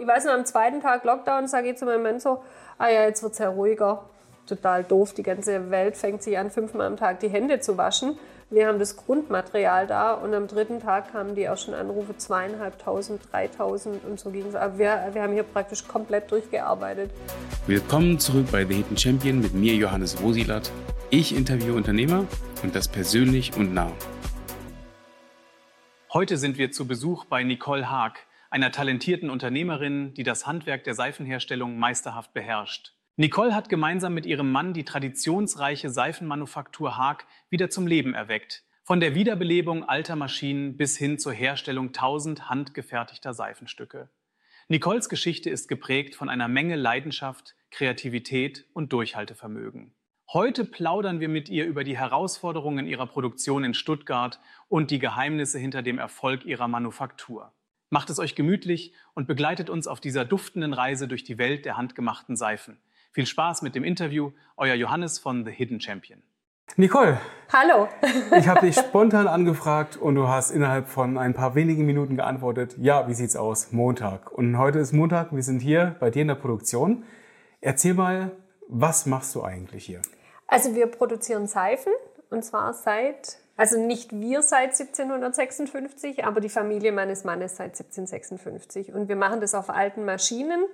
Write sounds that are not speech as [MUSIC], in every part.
Ich weiß noch, am zweiten Tag Lockdown sage ich zu meinem Mann so, ah ja, jetzt wird es ja ruhiger. Total doof, die ganze Welt fängt sich an, fünfmal am Tag die Hände zu waschen. Wir haben das Grundmaterial da und am dritten Tag kamen die auch schon Anrufe, zweieinhalbtausend, dreitausend und so ging es. Aber wir, wir haben hier praktisch komplett durchgearbeitet. Willkommen zurück bei The Hidden Champion mit mir, Johannes Wosilat. Ich interviewe Unternehmer und das persönlich und nah. Heute sind wir zu Besuch bei Nicole Haag, einer talentierten Unternehmerin, die das Handwerk der Seifenherstellung meisterhaft beherrscht. Nicole hat gemeinsam mit ihrem Mann die traditionsreiche Seifenmanufaktur Haag wieder zum Leben erweckt. Von der Wiederbelebung alter Maschinen bis hin zur Herstellung tausend handgefertigter Seifenstücke. Nicoles Geschichte ist geprägt von einer Menge Leidenschaft, Kreativität und Durchhaltevermögen. Heute plaudern wir mit ihr über die Herausforderungen ihrer Produktion in Stuttgart und die Geheimnisse hinter dem Erfolg ihrer Manufaktur. Macht es euch gemütlich und begleitet uns auf dieser duftenden Reise durch die Welt der handgemachten Seifen. Viel Spaß mit dem Interview. Euer Johannes von The Hidden Champion. Nicole. Hallo. [LAUGHS] ich habe dich spontan angefragt und du hast innerhalb von ein paar wenigen Minuten geantwortet, ja, wie sieht's aus? Montag. Und heute ist Montag, wir sind hier bei dir in der Produktion. Erzähl mal, was machst du eigentlich hier? Also wir produzieren Seifen und zwar seit, also nicht wir seit 1756, aber die Familie meines Mannes seit 1756. Und wir machen das auf alten Maschinen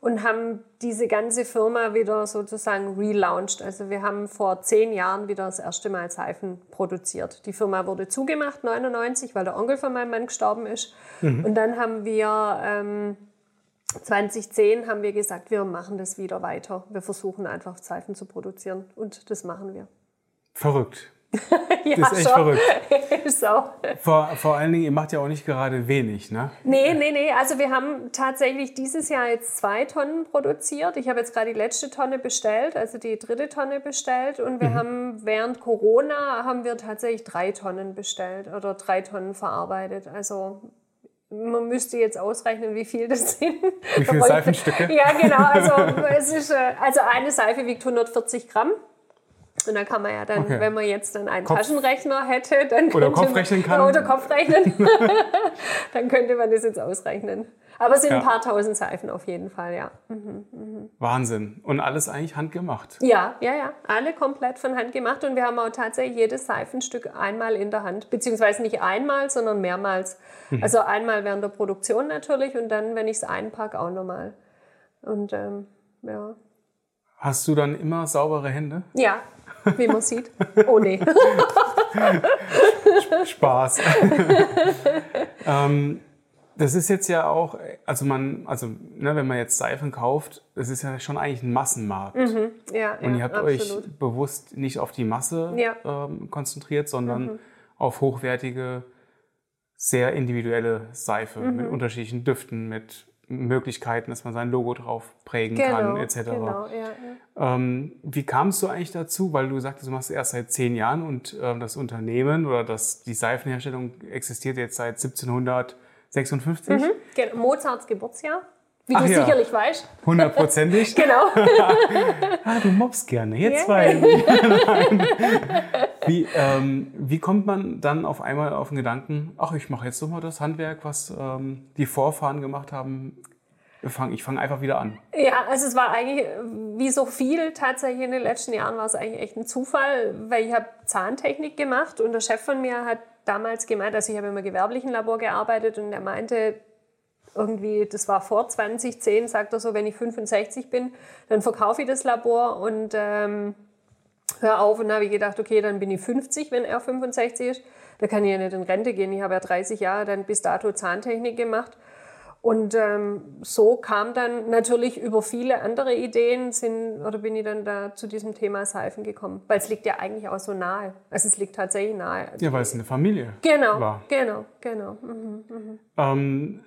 und haben diese ganze Firma wieder sozusagen relaunched. Also wir haben vor zehn Jahren wieder das erste Mal Seifen produziert. Die Firma wurde zugemacht, 99, weil der Onkel von meinem Mann gestorben ist. Mhm. Und dann haben wir ähm, 2010 haben wir gesagt, wir machen das wieder weiter. Wir versuchen einfach Seifen zu produzieren und das machen wir. Verrückt. [LAUGHS] ja, das ist echt schon. verrückt. [LAUGHS] so. vor, vor allen Dingen, ihr macht ja auch nicht gerade wenig, ne? Nee, nee, nee. Also wir haben tatsächlich dieses Jahr jetzt zwei Tonnen produziert. Ich habe jetzt gerade die letzte Tonne bestellt, also die dritte Tonne bestellt. Und wir mhm. haben während Corona haben wir tatsächlich drei Tonnen bestellt oder drei Tonnen verarbeitet. Also man müsste jetzt ausrechnen, wie viel das sind. Wie viele [LAUGHS] Seifenstücke? Ja, genau. Also, es ist, äh, also eine Seife wiegt 140 Gramm. Und dann kann man ja dann, okay. wenn man jetzt dann einen Kopf. Taschenrechner hätte, dann oder Kopf rechnen kann. Oder Kopf rechnen, [LAUGHS] dann könnte man das jetzt ausrechnen. Aber es sind ja. ein paar tausend Seifen auf jeden Fall, ja. Mhm, mhm. Wahnsinn. Und alles eigentlich handgemacht? Ja, ja, ja. Alle komplett von Hand gemacht. Und wir haben auch tatsächlich jedes Seifenstück einmal in der Hand. Beziehungsweise nicht einmal, sondern mehrmals. Mhm. Also einmal während der Produktion natürlich und dann, wenn ich es einpacke, auch nochmal. Und ähm, ja. Hast du dann immer saubere Hände? Ja, wie man sieht. Oh nee. [LAUGHS] Spaß. [LAUGHS] ähm, das ist jetzt ja auch, also man, also ne, wenn man jetzt Seifen kauft, das ist ja schon eigentlich ein Massenmarkt. Mhm. Ja, Und ihr habt absolut. euch bewusst nicht auf die Masse ja. ähm, konzentriert, sondern mhm. auf hochwertige, sehr individuelle Seife mhm. mit unterschiedlichen Düften, mit Möglichkeiten, dass man sein Logo drauf prägen genau, kann, etc. Genau, ja, ja. Ähm, wie kamst du eigentlich dazu? Weil du sagtest, du machst es erst seit zehn Jahren und ähm, das Unternehmen oder das, die Seifenherstellung existiert jetzt seit 1756. Mhm, genau. Mozarts Geburtsjahr. Wie Ach du ja. sicherlich weißt. Hundertprozentig. [LAUGHS] genau. [LAUGHS] ah, du mobst gerne. Jetzt yeah. weiß [LAUGHS] wie, ähm, wie kommt man dann auf einmal auf den Gedanken, ach, ich mache jetzt doch mal das Handwerk, was ähm, die Vorfahren gemacht haben. Ich fange fang einfach wieder an. Ja, also es war eigentlich, wie so viel tatsächlich in den letzten Jahren, war es eigentlich echt ein Zufall, weil ich habe Zahntechnik gemacht und der Chef von mir hat damals gemeint, also ich habe im gewerblichen Labor gearbeitet und er meinte, irgendwie, das war vor 2010, sagt er so, wenn ich 65 bin, dann verkaufe ich das Labor und ähm, hör auf. Und dann habe ich gedacht, okay, dann bin ich 50, wenn er 65 ist. Da kann ich ja nicht in Rente gehen. Ich habe ja 30 Jahre dann bis dato Zahntechnik gemacht. Und ähm, so kam dann natürlich über viele andere Ideen sind, oder bin ich dann da zu diesem Thema Seifen gekommen. Weil es liegt ja eigentlich auch so nahe. Also es liegt tatsächlich nahe. Ja, weil es eine Familie genau, war. Genau, genau. Mhm, mhm. Ähm,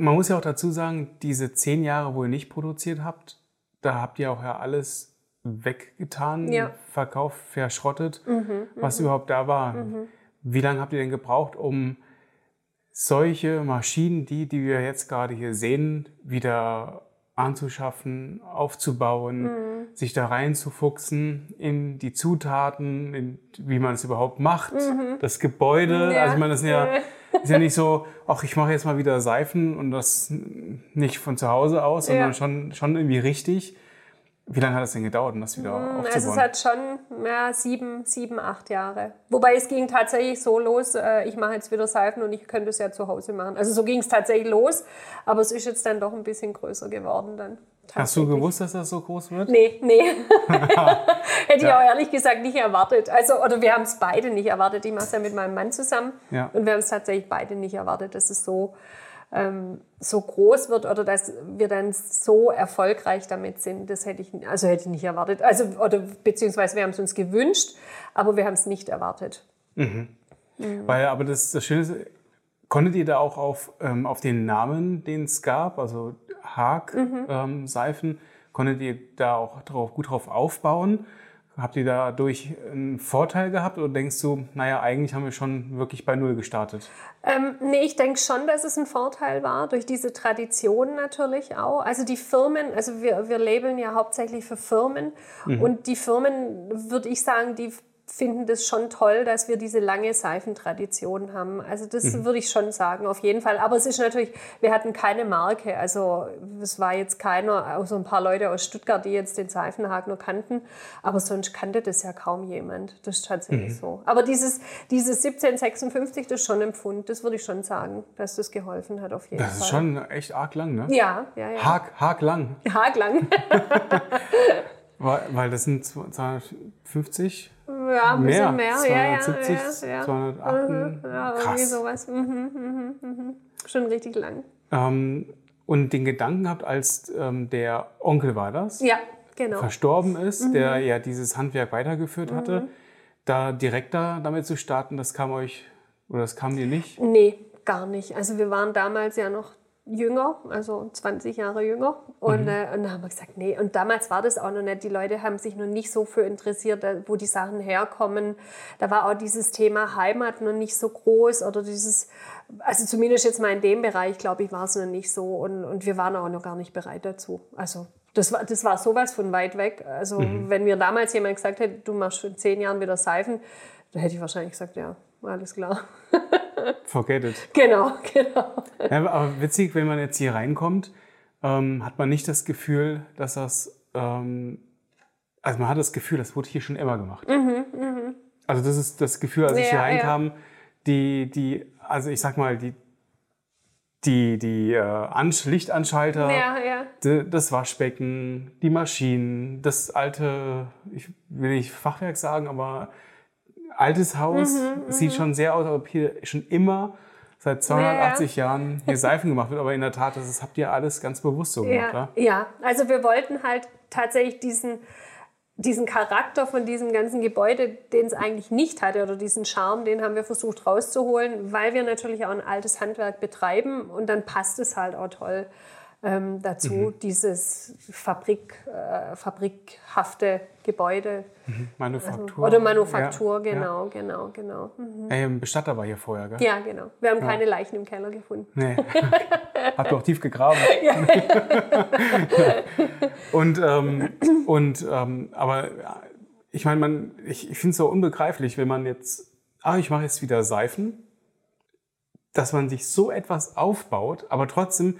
man muss ja auch dazu sagen, diese zehn Jahre, wo ihr nicht produziert habt, da habt ihr auch ja alles weggetan, ja. verkauft, verschrottet, mhm, was mhm. überhaupt da war. Mhm. Wie lange habt ihr denn gebraucht, um solche Maschinen, die, die wir jetzt gerade hier sehen, wieder anzuschaffen, aufzubauen, mhm. sich da reinzufuchsen in die Zutaten, in, wie man es überhaupt macht, mhm. das Gebäude. Ja. Also ich meine, das sind ja Ist ja nicht so, ach, ich mache jetzt mal wieder Seifen und das nicht von zu Hause aus, sondern ja. schon, schon irgendwie richtig. Wie lange hat es denn gedauert, um das wieder hm, aufzubauen? Also es hat schon ja, sieben, sieben, acht Jahre. Wobei es ging tatsächlich so los, äh, ich mache jetzt wieder Seifen und ich könnte es ja zu Hause machen. Also so ging es tatsächlich los, aber es ist jetzt dann doch ein bisschen größer geworden dann. Hast du gewusst, dass das so groß wird? Nee, nee. [LAUGHS] [LAUGHS] Hätte ich auch ehrlich gesagt nicht erwartet. Also, oder wir haben es beide nicht erwartet. Ich mache es ja mit meinem Mann zusammen. Ja. Und wir haben es tatsächlich beide nicht erwartet, dass es so, ähm, so groß wird oder dass wir dann so erfolgreich damit sind. Das hätte ich, also hätte ich nicht erwartet. Also, oder beziehungsweise wir haben es uns gewünscht, aber wir haben es nicht erwartet. Mhm. Mhm. Weil, aber das, das Schöne ist, konntet ihr da auch auf, ähm, auf den Namen, den es gab, also Haag-Seifen, mhm. ähm, konntet ihr da auch drauf, gut drauf aufbauen? Habt ihr dadurch einen Vorteil gehabt oder denkst du, naja, eigentlich haben wir schon wirklich bei Null gestartet? Ähm, nee, ich denke schon, dass es ein Vorteil war, durch diese Tradition natürlich auch. Also die Firmen, also wir, wir labeln ja hauptsächlich für Firmen mhm. und die Firmen, würde ich sagen, die finden das schon toll, dass wir diese lange Seifentradition haben. Also das mhm. würde ich schon sagen, auf jeden Fall. Aber es ist natürlich, wir hatten keine Marke. Also es war jetzt keiner, außer ein paar Leute aus Stuttgart, die jetzt den Seifenhaken kannten. Aber sonst kannte das ja kaum jemand. Das ist tatsächlich mhm. so. Aber dieses, dieses 1756, das ist schon empfunden. Das würde ich schon sagen, dass das geholfen hat, auf jeden das Fall. Das ist schon echt arg lang, ne? Ja, ja, ja. Haag, Haag lang. Haag lang. [LAUGHS] weil, weil das sind 250 ja, ein bisschen mehr. 270, ja, ja, ja. 208. Mhm, ja, Krass. irgendwie sowas. Mhm, mhm, mhm. Schon richtig lang. Ähm, und den Gedanken habt, als ähm, der Onkel war das, ja, genau. verstorben ist, mhm. der ja dieses Handwerk weitergeführt hatte, mhm. da direkt da damit zu starten, das kam euch, oder das kam dir nicht? Nee, gar nicht. Also wir waren damals ja noch jünger, also 20 Jahre jünger. Und, mhm. äh, und dann haben wir gesagt, nee. Und damals war das auch noch nicht. Die Leute haben sich noch nicht so für interessiert, wo die Sachen herkommen. Da war auch dieses Thema Heimat noch nicht so groß oder dieses, also zumindest jetzt mal in dem Bereich, glaube ich, war es noch nicht so. Und, und wir waren auch noch gar nicht bereit dazu. Also das war, das war sowas von weit weg. Also mhm. wenn mir damals jemand gesagt hätte, du machst in zehn Jahren wieder Seifen, dann hätte ich wahrscheinlich gesagt, ja, alles klar. Forget it. [LAUGHS] Genau, genau. Ja, aber witzig, wenn man jetzt hier reinkommt, ähm, hat man nicht das Gefühl, dass das, ähm, also man hat das Gefühl, das wurde hier schon immer gemacht. Mhm, mh. Also das ist das Gefühl, als ich ja, hier reinkam, ja. die, die, also ich sag mal, die, die, die äh, Lichtanschalter, ja, ja. Die, das Waschbecken, die Maschinen, das alte, ich will nicht Fachwerk sagen, aber altes Haus. Mhm, mhm, Sieht schon sehr aus, als ob hier schon immer seit 280 ja, Jahren hier Seifen gemacht wird. Aber in der Tat, das ist, habt ihr alles ganz bewusst so gemacht, ja, ja, also wir wollten halt tatsächlich diesen, diesen Charakter von diesem ganzen Gebäude, den es eigentlich nicht hatte, oder diesen Charme, den haben wir versucht rauszuholen, weil wir natürlich auch ein altes Handwerk betreiben und dann passt es halt auch toll ähm, dazu mhm. dieses Fabrik, äh, fabrikhafte Gebäude. Mhm. Manufaktur. Also, oder Manufaktur, ja, genau, ja. genau, genau. Mhm. Ähm, Bestatter war hier vorher, gell? Ja, genau. Wir haben ja. keine Leichen im Keller gefunden. Nee. Habt ihr auch tief gegraben? [LAUGHS] Ja. [LAUGHS] und, ähm, und ähm, aber ich meine, man, ich, ich finde es so unbegreiflich, wenn man jetzt, ah, ich mache jetzt wieder Seifen dass man sich so etwas aufbaut, aber trotzdem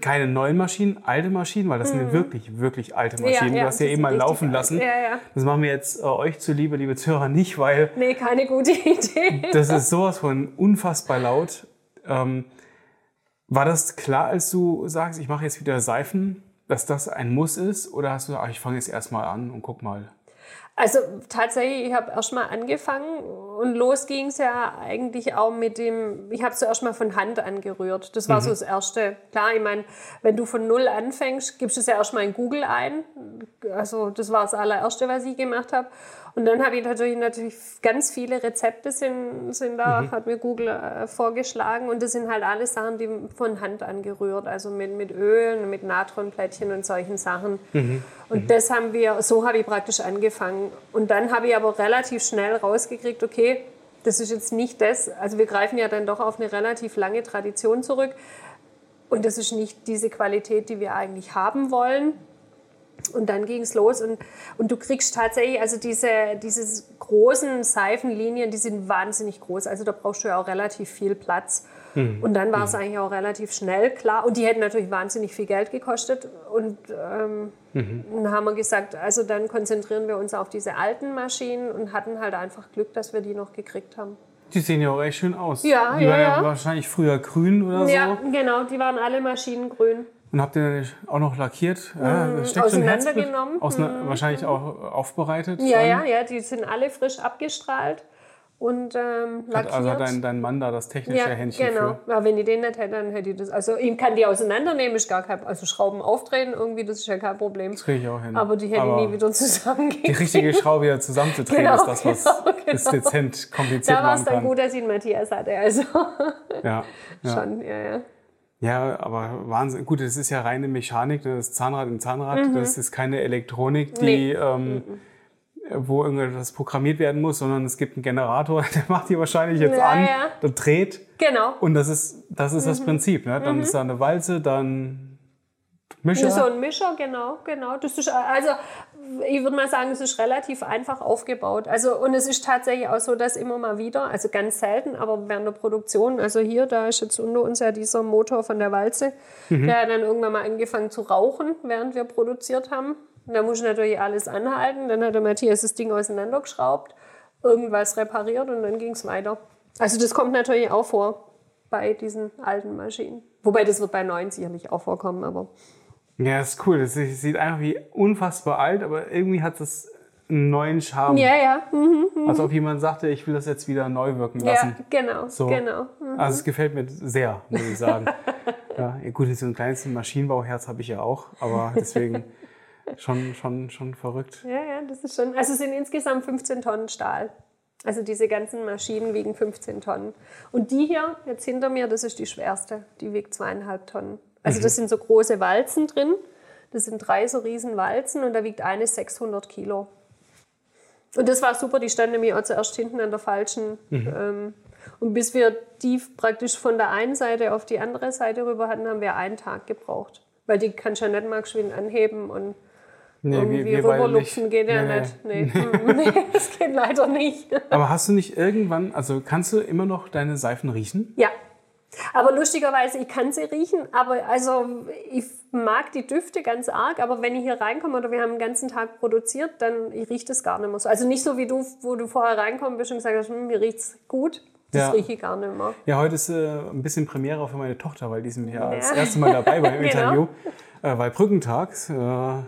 keine neuen Maschinen, alte Maschinen, weil das mhm. sind wirklich, wirklich alte Maschinen. Ja, ja, du hast ja eben mal laufen lassen. Ja, ja. Das machen wir jetzt äh, euch zuliebe, liebe Zuhörer, nicht, weil... Nee, keine gute Idee. [LAUGHS] das ist sowas von unfassbar laut. Ähm, war das klar, als du sagst, ich mache jetzt wieder Seifen, dass das ein Muss ist? Oder hast du gesagt, ach, ich fange jetzt erstmal an und guck mal? Also tatsächlich, ich habe erst mal angefangen und los ging es ja eigentlich auch mit dem, ich habe zuerst mal von Hand angerührt. Das war mhm. so das Erste. Klar, ich meine, wenn du von Null anfängst, gibst du es ja erst mal in Google ein. Also das war das allererste, was ich gemacht habe. Und dann habe ich natürlich, natürlich ganz viele Rezepte sind, sind da, mhm. hat mir Google äh, vorgeschlagen. Und das sind halt alle Sachen, die von Hand angerührt, also mit, mit Ölen, mit Natronplättchen und solchen Sachen. Mhm. Und mhm. das haben wir, so habe ich praktisch angefangen. Und dann habe ich aber relativ schnell rausgekriegt, okay, das ist jetzt nicht das, also wir greifen ja dann doch auf eine relativ lange Tradition zurück. Und das ist nicht diese Qualität, die wir eigentlich haben wollen. Und dann ging es los und, und du kriegst tatsächlich, also diese diese großen Seifenlinien, die sind wahnsinnig groß. Also da brauchst du ja auch relativ viel Platz. Mhm. Und dann war es eigentlich auch relativ schnell klar. Und die hätten natürlich wahnsinnig viel Geld gekostet. Und ähm, mhm. dann haben wir gesagt, also dann konzentrieren wir uns auf diese alten Maschinen und hatten halt einfach Glück, dass wir die noch gekriegt haben. Die sehen ja auch echt schön aus. Ja, die ja, waren ja. ja wahrscheinlich früher grün oder so. Ja, genau, die waren alle Maschinen grün. Und habt ihr auch noch lackiert? Ja, Mhm, schon Herzblut. auseinandergenommen. Ausna Wahrscheinlich auch aufbereitet. Ja, dann. ja, ja, die sind alle frisch abgestrahlt und ähm, Hat lackiert. also dein, dein Mann da das technische ja, Händchen genau. für. Ja, wenn ich den nicht hätte, dann hätte ich das. Also ihm kann die auseinandernehmen, ist gar kein Also Schrauben auftreten, irgendwie, das ist ja kein Problem. Das kriege ich auch hin. Aber die hätte ich nie wieder zusammengekriegt. Die richtige Schraube wieder zusammenzudrehen Genau, ist das, was genau, genau. es dezent kompliziert Da war es dann gut, dass ich einen Matthias hatte. Also Ja, [LAUGHS] ja. schon, ja, ja. Ja, aber Wahnsinn. Gut, das ist ja reine Mechanik, ne, das Zahnrad im Zahnrad. Das ist keine Elektronik, die, Mhm. Nee. ähm, wo irgendwas programmiert werden muss, sondern es gibt einen Generator, [LAUGHS] der macht die wahrscheinlich jetzt Ja, an, ja. der dreht Genau. und das ist das, ist Mhm. das Prinzip. Ne? Dann ist da eine Walze, dann Mischer. So ein Mischer, genau, genau. Das ist, also, ich würde mal sagen, es ist relativ einfach aufgebaut. Also, und es ist tatsächlich auch so, dass immer mal wieder, also ganz selten, aber während der Produktion, also hier, da ist jetzt unter uns ja dieser Motor von der Walze, der hat dann irgendwann mal angefangen zu rauchen, während wir produziert haben. Und da muss ich natürlich alles anhalten. Dann hat der Matthias das Ding auseinandergeschraubt, irgendwas repariert und dann ging es weiter. Also, das kommt natürlich auch vor bei diesen alten Maschinen. Wobei das wird bei neuen sicherlich auch vorkommen, aber. Ja, ist cool. Das sieht einfach wie unfassbar alt, aber irgendwie hat es einen neuen Charme. Ja, ja. Mhm. Als ob jemand sagte, ich will das jetzt wieder neu wirken Ja, lassen. genau, So. genau. Mhm. Also es gefällt mir sehr, muss ich sagen. [LAUGHS] ja, ja, gut, so ein kleines Maschinenbauherz habe ich ja auch, aber deswegen schon, schon, schon verrückt. Ja, ja, das ist schon. Also es sind insgesamt 15 Tonnen Stahl. Also diese ganzen Maschinen wiegen 15 Tonnen. Und die hier, jetzt hinter mir, das ist die schwerste. Die wiegt zweieinhalb Tonnen. Also das sind so große Walzen drin. Das sind drei so riesen Walzen und da wiegt eine 600 Kilo. Und das war super, die stand nämlich auch zuerst hinten an der falschen. Ähm, und bis wir die praktisch von der einen Seite auf die andere Seite rüber hatten, haben wir einen Tag gebraucht. Weil die kannst du ja nicht mal geschwind anheben und Nee, irgendwie beide rüberlupfen geht ja Nee, nicht. Nee. [LAUGHS] [LAUGHS] Nee, das geht leider nicht. Aber hast du nicht irgendwann, also kannst du immer noch deine Seifen riechen? Ja. Aber lustigerweise, ich kann sie riechen, aber also ich mag die Düfte ganz arg, aber wenn ich hier reinkomme oder wir haben den ganzen Tag produziert, dann ich rieche das gar nicht mehr so. Also nicht so wie du, wo du vorher reinkommen bist und gesagt hast, hm, mir riecht's gut. Das Ja. rieche ich gar nicht mehr. Ja, heute ist äh, ein bisschen Premiere für meine Tochter, weil die ist ja Ja. erste Mal dabei beim [LAUGHS] Genau. Interview. Äh, weil Brückentag äh,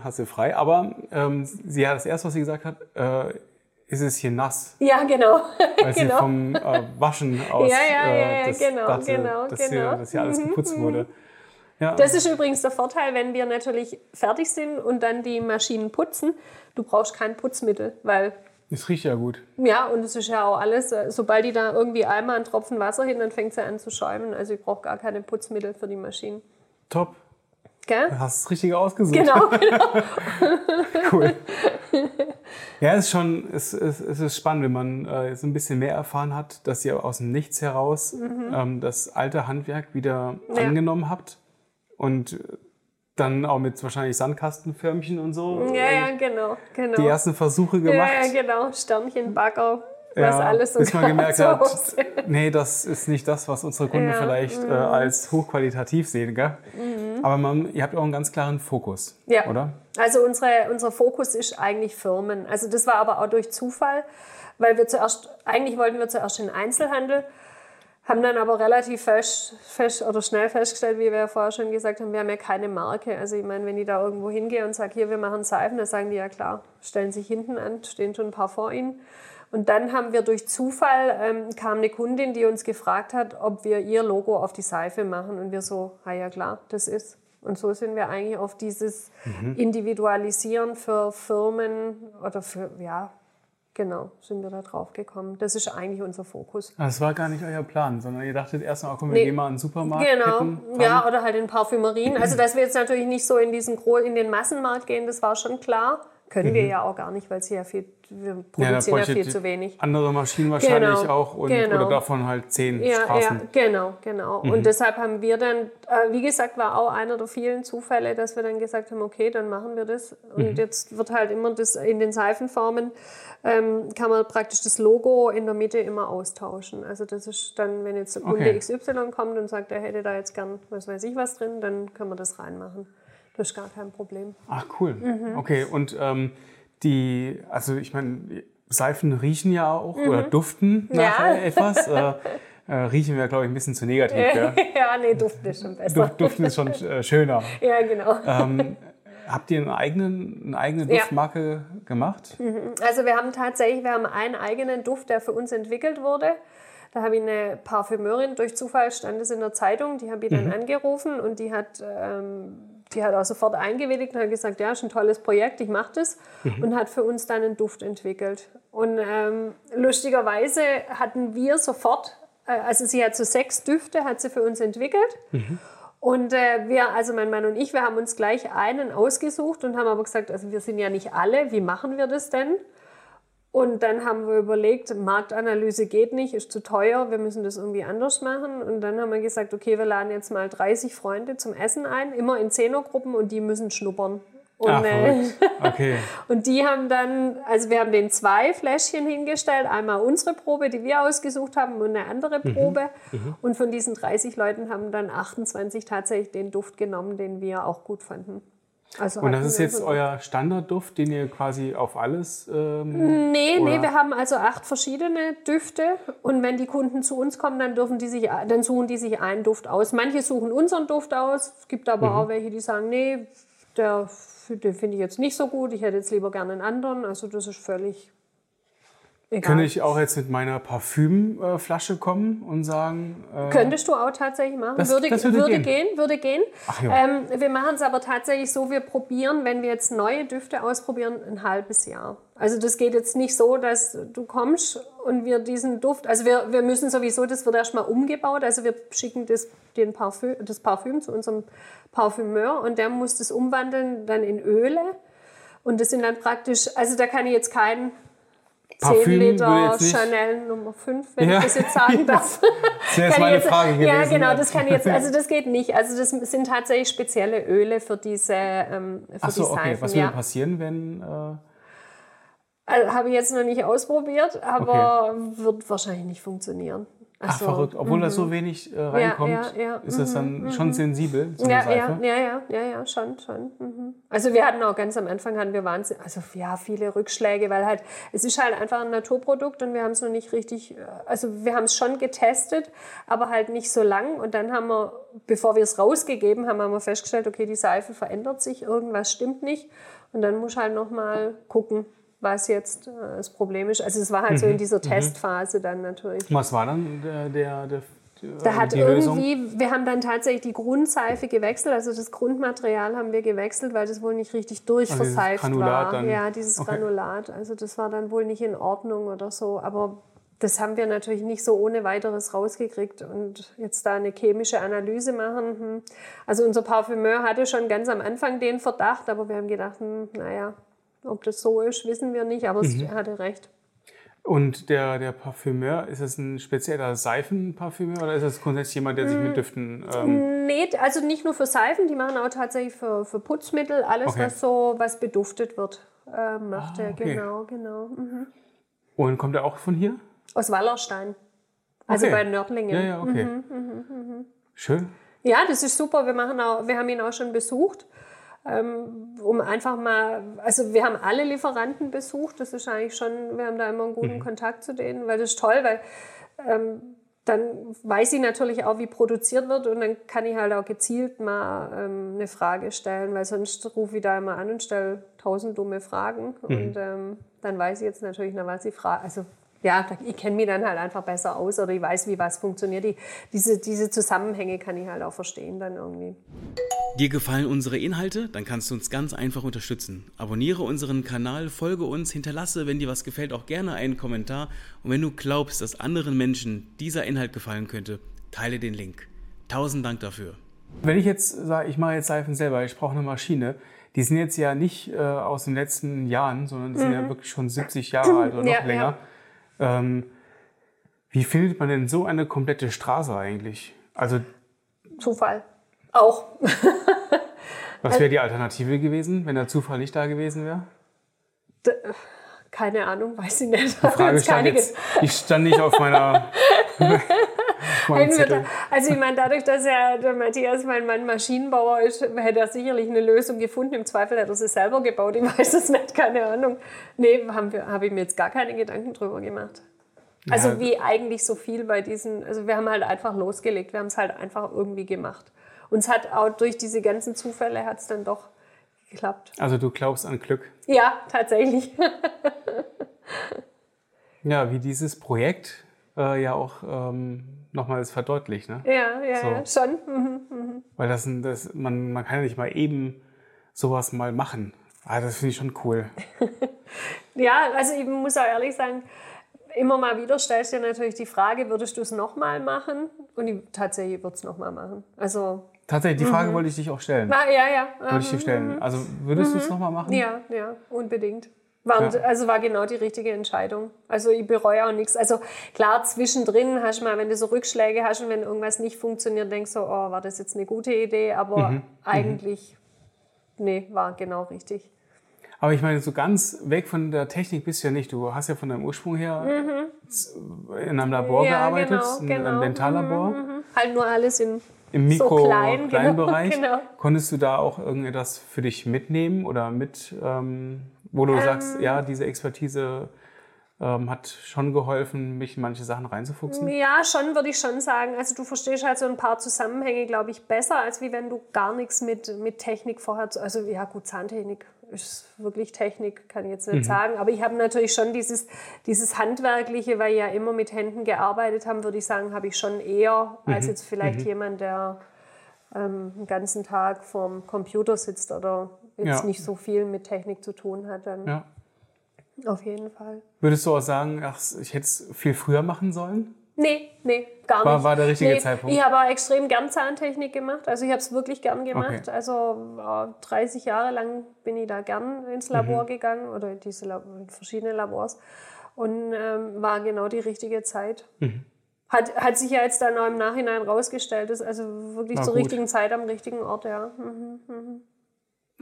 hat sie frei. Aber ähm, sie hat das erste, was sie gesagt hat, äh, ist es hier nass. Ja, genau. Weil sie [LAUGHS] genau. vom äh, Waschen [LAUGHS] aus Ja, ja, ja, ja, das genau, dachte, genau, dass, genau. Hier, dass hier alles geputzt wurde. Ja, Das ist übrigens der Vorteil, wenn wir natürlich fertig sind und dann die Maschinen putzen. Du brauchst kein Putzmittel, weil es riecht ja gut. Ja, und es ist ja auch alles, äh, sobald die da irgendwie einmal einen Tropfen Wasser hin, dann fängt sie an zu schäumen. Also ich brauche gar keine Putzmittel für die Maschinen. Top. Gell? Du hast das Richtige ausgesucht. [LAUGHS] Genau. Cool. ja, es ist schon, es, es, es ist spannend, wenn man äh, so ein bisschen mehr erfahren hat, dass ihr aus dem Nichts heraus ähm, das alte Handwerk wieder Mhm. Ja. angenommen habt und dann auch mit wahrscheinlich Sandkastenförmchen und so Ja, äh, ja, genau. genau. die ersten Versuche ja, gemacht. ja, genau. Sternchen, Bagger, was Ja, alles so bis man gemerkt hat, [LAUGHS] nee, das ist nicht das, was unsere Kunden Ja, Mhm. vielleicht äh, als hochqualitativ sehen. Gell? Aber man, ihr habt auch einen ganz klaren Fokus, Ja. oder? Also unsere, unser Fokus ist eigentlich Firmen. Also das war aber auch durch Zufall, weil wir zuerst, eigentlich wollten wir zuerst in den Einzelhandel, haben dann aber relativ fest, fest oder schnell festgestellt, wie wir ja vorher schon gesagt haben, wir haben ja keine Marke. Also ich meine, wenn ich da irgendwo hingehe und sage, hier, wir machen Seifen, dann sagen die ja klar, stellen sich hinten an, stehen schon ein paar vor ihnen. Und dann haben wir durch Zufall, ähm, kam eine Kundin, die uns gefragt hat, ob wir ihr Logo auf die Seife machen. Und wir so, ah ja klar, das ist. Und so sind wir eigentlich auf dieses Individualisieren für Firmen oder für, ja, genau, sind wir da drauf gekommen. Das ist eigentlich unser Fokus. Das war gar nicht euer Plan, sondern ihr dachtet erstmal, komm, wir Nee. gehen mal in den Supermarkt. Genau, Ketten ja, oder halt in Parfümerien. Also, dass wir jetzt natürlich nicht so in diesen in den Massenmarkt gehen, das war schon klar. Können mhm. wir ja auch gar nicht, weil sie ja viel, wir produzieren ja, ja viel zu wenig. Andere Maschinen wahrscheinlich genau, auch und, genau. oder davon halt zehn ja, Straßen. Ja, genau, genau. Mhm. Und deshalb haben wir dann, äh, wie gesagt, war auch einer der vielen Zufälle, dass wir dann gesagt haben, okay, dann machen wir das. Und mhm. jetzt wird halt immer das in den Seifenformen ähm, kann man praktisch das Logo in der Mitte immer austauschen. Also das ist dann, wenn jetzt Kunde okay. XY kommt und sagt, er hätte da jetzt gern, was weiß ich was drin, dann können wir das reinmachen. Das ist gar kein Problem. Ach cool. Mhm. Okay, und ähm, die, also ich meine, Seifen riechen ja auch mhm. oder duften nachher ja. etwas. Äh, äh, riechen wir, glaube ich, ein bisschen zu negativ. ja, ja [LAUGHS] nee, duften ist schon besser. duften ist schon äh, schöner. ja, genau. Ähm, habt ihr einen eigenen, eine eigene Duftmarke ja. gemacht? Mhm. Also wir haben tatsächlich, wir haben einen eigenen Duft, der für uns entwickelt wurde. Da habe ich eine Parfümeurin, durch Zufall stand es in der Zeitung, die habe ich dann mhm. angerufen und die hat ähm, die hat auch sofort eingewilligt und hat gesagt, ja, ist ein tolles Projekt, ich mache das. Mhm. Und hat für uns dann einen Duft entwickelt. Und ähm, lustigerweise hatten wir sofort, äh, also sie hat so sechs Düfte, hat sie für uns entwickelt. Mhm. Und äh, wir, also mein Mann und ich, wir haben uns gleich einen ausgesucht und haben aber gesagt, also wir sind ja nicht alle, wie machen wir das denn? Und dann haben wir überlegt, Marktanalyse geht nicht, ist zu teuer, wir müssen das irgendwie anders machen. Und dann haben wir gesagt, okay, wir laden jetzt mal 30 Freunde zum Essen ein, immer in Zehnergruppen und die müssen schnuppern. Und, Ach, äh, okay. [LAUGHS] und die haben dann, also wir haben den zwei Fläschchen hingestellt, einmal unsere Probe, die wir ausgesucht haben, und eine andere mhm. Probe. Mhm. Und von diesen 30 Leuten haben dann 28 tatsächlich den Duft genommen, den wir auch gut fanden. Also und das ist jetzt euer Standardduft, den ihr quasi auf alles. Ähm, nee, oder? nee, wir haben also acht verschiedene Düfte und wenn die Kunden zu uns kommen, dann dürfen die sich, dann suchen die sich einen Duft aus. Manche suchen unseren Duft aus. Es gibt aber mhm. auch welche, die sagen, nee, der, den finde ich jetzt nicht so gut. Ich hätte jetzt lieber gerne einen anderen. Also das ist völlig Egal. Könnte ich auch jetzt mit meiner Parfümflasche kommen und sagen. Äh, Könntest du auch tatsächlich machen. Das, würde, das würde, würde gehen. gehen. würde gehen. Ach, ja. ähm, wir machen es aber tatsächlich so, wir probieren, wenn wir jetzt neue Düfte ausprobieren, ein halbes Jahr. Also das geht jetzt nicht so, dass du kommst und wir diesen Duft, also wir, wir müssen sowieso, das wird erstmal umgebaut, also wir schicken das, den Parfüm, das Parfüm zu unserem Parfümeur und der muss das umwandeln dann in Öle. Und das sind dann praktisch, also da kann ich jetzt keinen 10 Liter Chanel Nummer 5, wenn ja. ich das jetzt sagen [LAUGHS] darf. das wäre jetzt meine jetzt, Frage gewesen. Ja, genau, das kann jetzt, [LAUGHS] also das geht nicht. Also das sind tatsächlich spezielle Öle für diese ähm, für Ach so, okay. Was würde passieren, wenn... Äh also, Habe ich jetzt noch nicht ausprobiert, aber okay. wird wahrscheinlich nicht funktionieren. Ach, so, verrückt. Obwohl -hmm. da so wenig äh, reinkommt, ja, ja, ja. ist das dann -hmm. schon mhm. sensibel? So ja, ja, ja, ja, ja, ja, schon, schon. -hmm. Also wir hatten auch ganz am Anfang hatten wir Wahnsinn, also ja, viele Rückschläge, weil halt, es ist halt einfach ein Naturprodukt und wir haben es noch nicht richtig, also wir haben es schon getestet, aber halt nicht so lang. Und dann haben wir, bevor wir es rausgegeben haben, haben wir festgestellt, okay, die Seife verändert sich, irgendwas stimmt nicht. Und dann muss halt nochmal gucken was jetzt äh, das Problem ist. Also es war halt mhm. so in mhm. dieser mhm. Testphase dann natürlich. Was war dann der, der, der da hat irgendwie, Lösung? wir haben dann tatsächlich die Grundseife gewechselt, also das Grundmaterial haben wir gewechselt, weil das wohl nicht richtig durchverseift also war. Dann. Ja, dieses okay. Granulat. Also das war dann wohl nicht in Ordnung oder so. Aber das haben wir natürlich nicht so ohne weiteres rausgekriegt und jetzt da eine chemische Analyse machen. Hm. Also unser Parfümeur hatte schon ganz am Anfang den Verdacht, aber wir haben gedacht, hm, naja, ob das so ist, wissen wir nicht, aber mhm. er hatte recht. Und der, der Parfümeur, ist das ein spezieller Seifenparfümeur oder ist das grundsätzlich jemand, der sich mit mm. Düften. Ähm nee, also nicht nur für Seifen, die machen auch tatsächlich für, für Putzmittel, alles, okay. was so was beduftet wird, äh, macht ah, er. Okay. Genau, genau. Mhm. Und kommt er auch von hier? Aus Wallerstein. Also okay. bei Nördlingen. Ja, ja, okay. Mhm, mh, mh. Schön. Ja, das ist super. Wir, machen auch, wir haben ihn auch schon besucht. Ähm, um einfach mal, also wir haben alle Lieferanten besucht, das ist eigentlich schon, wir haben da immer einen guten mhm. Kontakt zu denen, weil das ist toll, weil ähm, dann weiß ich natürlich auch, wie produziert wird und dann kann ich halt auch gezielt mal ähm, eine Frage stellen, weil sonst rufe ich da immer an und stelle tausend dumme Fragen mhm. und ähm, dann weiß ich jetzt natürlich noch, was ich frage. Also ja, ich kenne mich dann halt einfach besser aus oder ich weiß, wie was funktioniert. Die, diese, diese Zusammenhänge kann ich halt auch verstehen dann irgendwie. Dir gefallen unsere Inhalte? Dann kannst du uns ganz einfach unterstützen. Abonniere unseren Kanal, folge uns, hinterlasse, wenn dir was gefällt, auch gerne einen Kommentar. Und wenn du glaubst, dass anderen Menschen dieser Inhalt gefallen könnte, teile den Link. Tausend Dank dafür. Wenn ich jetzt sage, ich mache jetzt Seifen selber, ich brauche eine Maschine, die sind jetzt ja nicht äh, aus den letzten Jahren, sondern die sind ja wirklich schon 70 Jahre alt oder noch Ja, länger. Ähm, wie findet man denn so eine komplette Straße eigentlich? Also, Zufall. Auch. was wäre die Alternative gewesen, wenn der Zufall nicht da gewesen wäre? Keine Ahnung, weiß ich nicht. Die Frage stand jetzt, ich stand nicht auf meiner, [LAUGHS] Zettel. Also ich meine, dadurch, dass ja der Matthias mein Mann Maschinenbauer ist, hätte er sicherlich eine Lösung gefunden. Im Zweifel hat er sie selber gebaut. Ich weiß es nicht, keine Ahnung. Nee, habe hab ich mir jetzt gar keine Gedanken drüber gemacht. Also Ja. wie eigentlich so viel bei diesen, also wir haben halt einfach losgelegt, wir haben es halt einfach irgendwie gemacht. Und es hat auch durch diese ganzen Zufälle hat es dann doch geklappt. Also du glaubst an Glück. Ja, tatsächlich. [LAUGHS] Ja, wie dieses Projekt äh, ja auch ähm, nochmals verdeutlicht. Ne? ja, ja, So. ja, schon. Mhm. Weil das, das man, man kann ja nicht mal eben sowas mal machen. Ah, das finde ich schon cool. [LAUGHS] Ja, also ich muss auch ehrlich sagen, immer mal wieder stellst du dir natürlich die Frage, würdest du es nochmal machen? Und ich, tatsächlich würde es nochmal machen. Also, Tatsächlich, die Frage wollte ich dich auch stellen. na, ja, ja. Wollte ich dir stellen. Also würdest du es nochmal machen? Mhm. Ja, ja, unbedingt. War, Ja. Also war genau die richtige Entscheidung. Also ich bereue auch nichts. Also klar, zwischendrin hast du mal, wenn du so Rückschläge hast und wenn irgendwas nicht funktioniert, denkst du, oh, war das jetzt eine gute Idee? Aber Mhm. eigentlich, nee, war genau richtig. Aber ich meine, so ganz weg von der Technik bist du ja nicht. Du hast ja von deinem Ursprung her in einem Labor Mhm. Ja, gearbeitet, genau, in genau. einem Dentallabor. Mhm. Halt nur alles in Im so Mikro klein, kleinen genau, Bereich. [LAUGHS] genau. Konntest du da auch irgendetwas für dich mitnehmen oder mit, ähm, wo du sagst, ja, diese Expertise ähm, hat schon geholfen, mich in manche Sachen reinzufuchsen? Ja, schon würde ich schon sagen. Also du verstehst halt so ein paar Zusammenhänge, glaube ich, besser, als wie wenn du gar nichts mit, mit Technik vorher... Also ja gut, Zahntechnik ist wirklich Technik, kann ich jetzt nicht sagen. Aber ich habe natürlich schon dieses, dieses Handwerkliche, weil ich ja immer mit Händen gearbeitet haben, würde ich sagen, habe ich schon eher als jetzt vielleicht jemand, der ähm, den ganzen Tag vorm Computer sitzt oder jetzt Ja. nicht so viel mit Technik zu tun hat. Dann Ja. auf jeden Fall. Würdest du auch sagen, ach, ich hätte es viel früher machen sollen? Nee, nee, gar War- nicht. war der richtige nee, Zeitpunkt? Ich habe auch extrem gern Zahntechnik gemacht. Also ich habe es wirklich gern gemacht. Okay. Also äh, 30 Jahre lang bin ich da gern ins Mhm. Labor gegangen oder in diese Lab in verschiedene Labors. Und ähm, war genau die richtige Zeit. Mhm. Hat, hat sich ja jetzt dann auch im Nachhinein rausgestellt, ist also wirklich War zur gut. richtigen Zeit am richtigen Ort, ja. Mhm.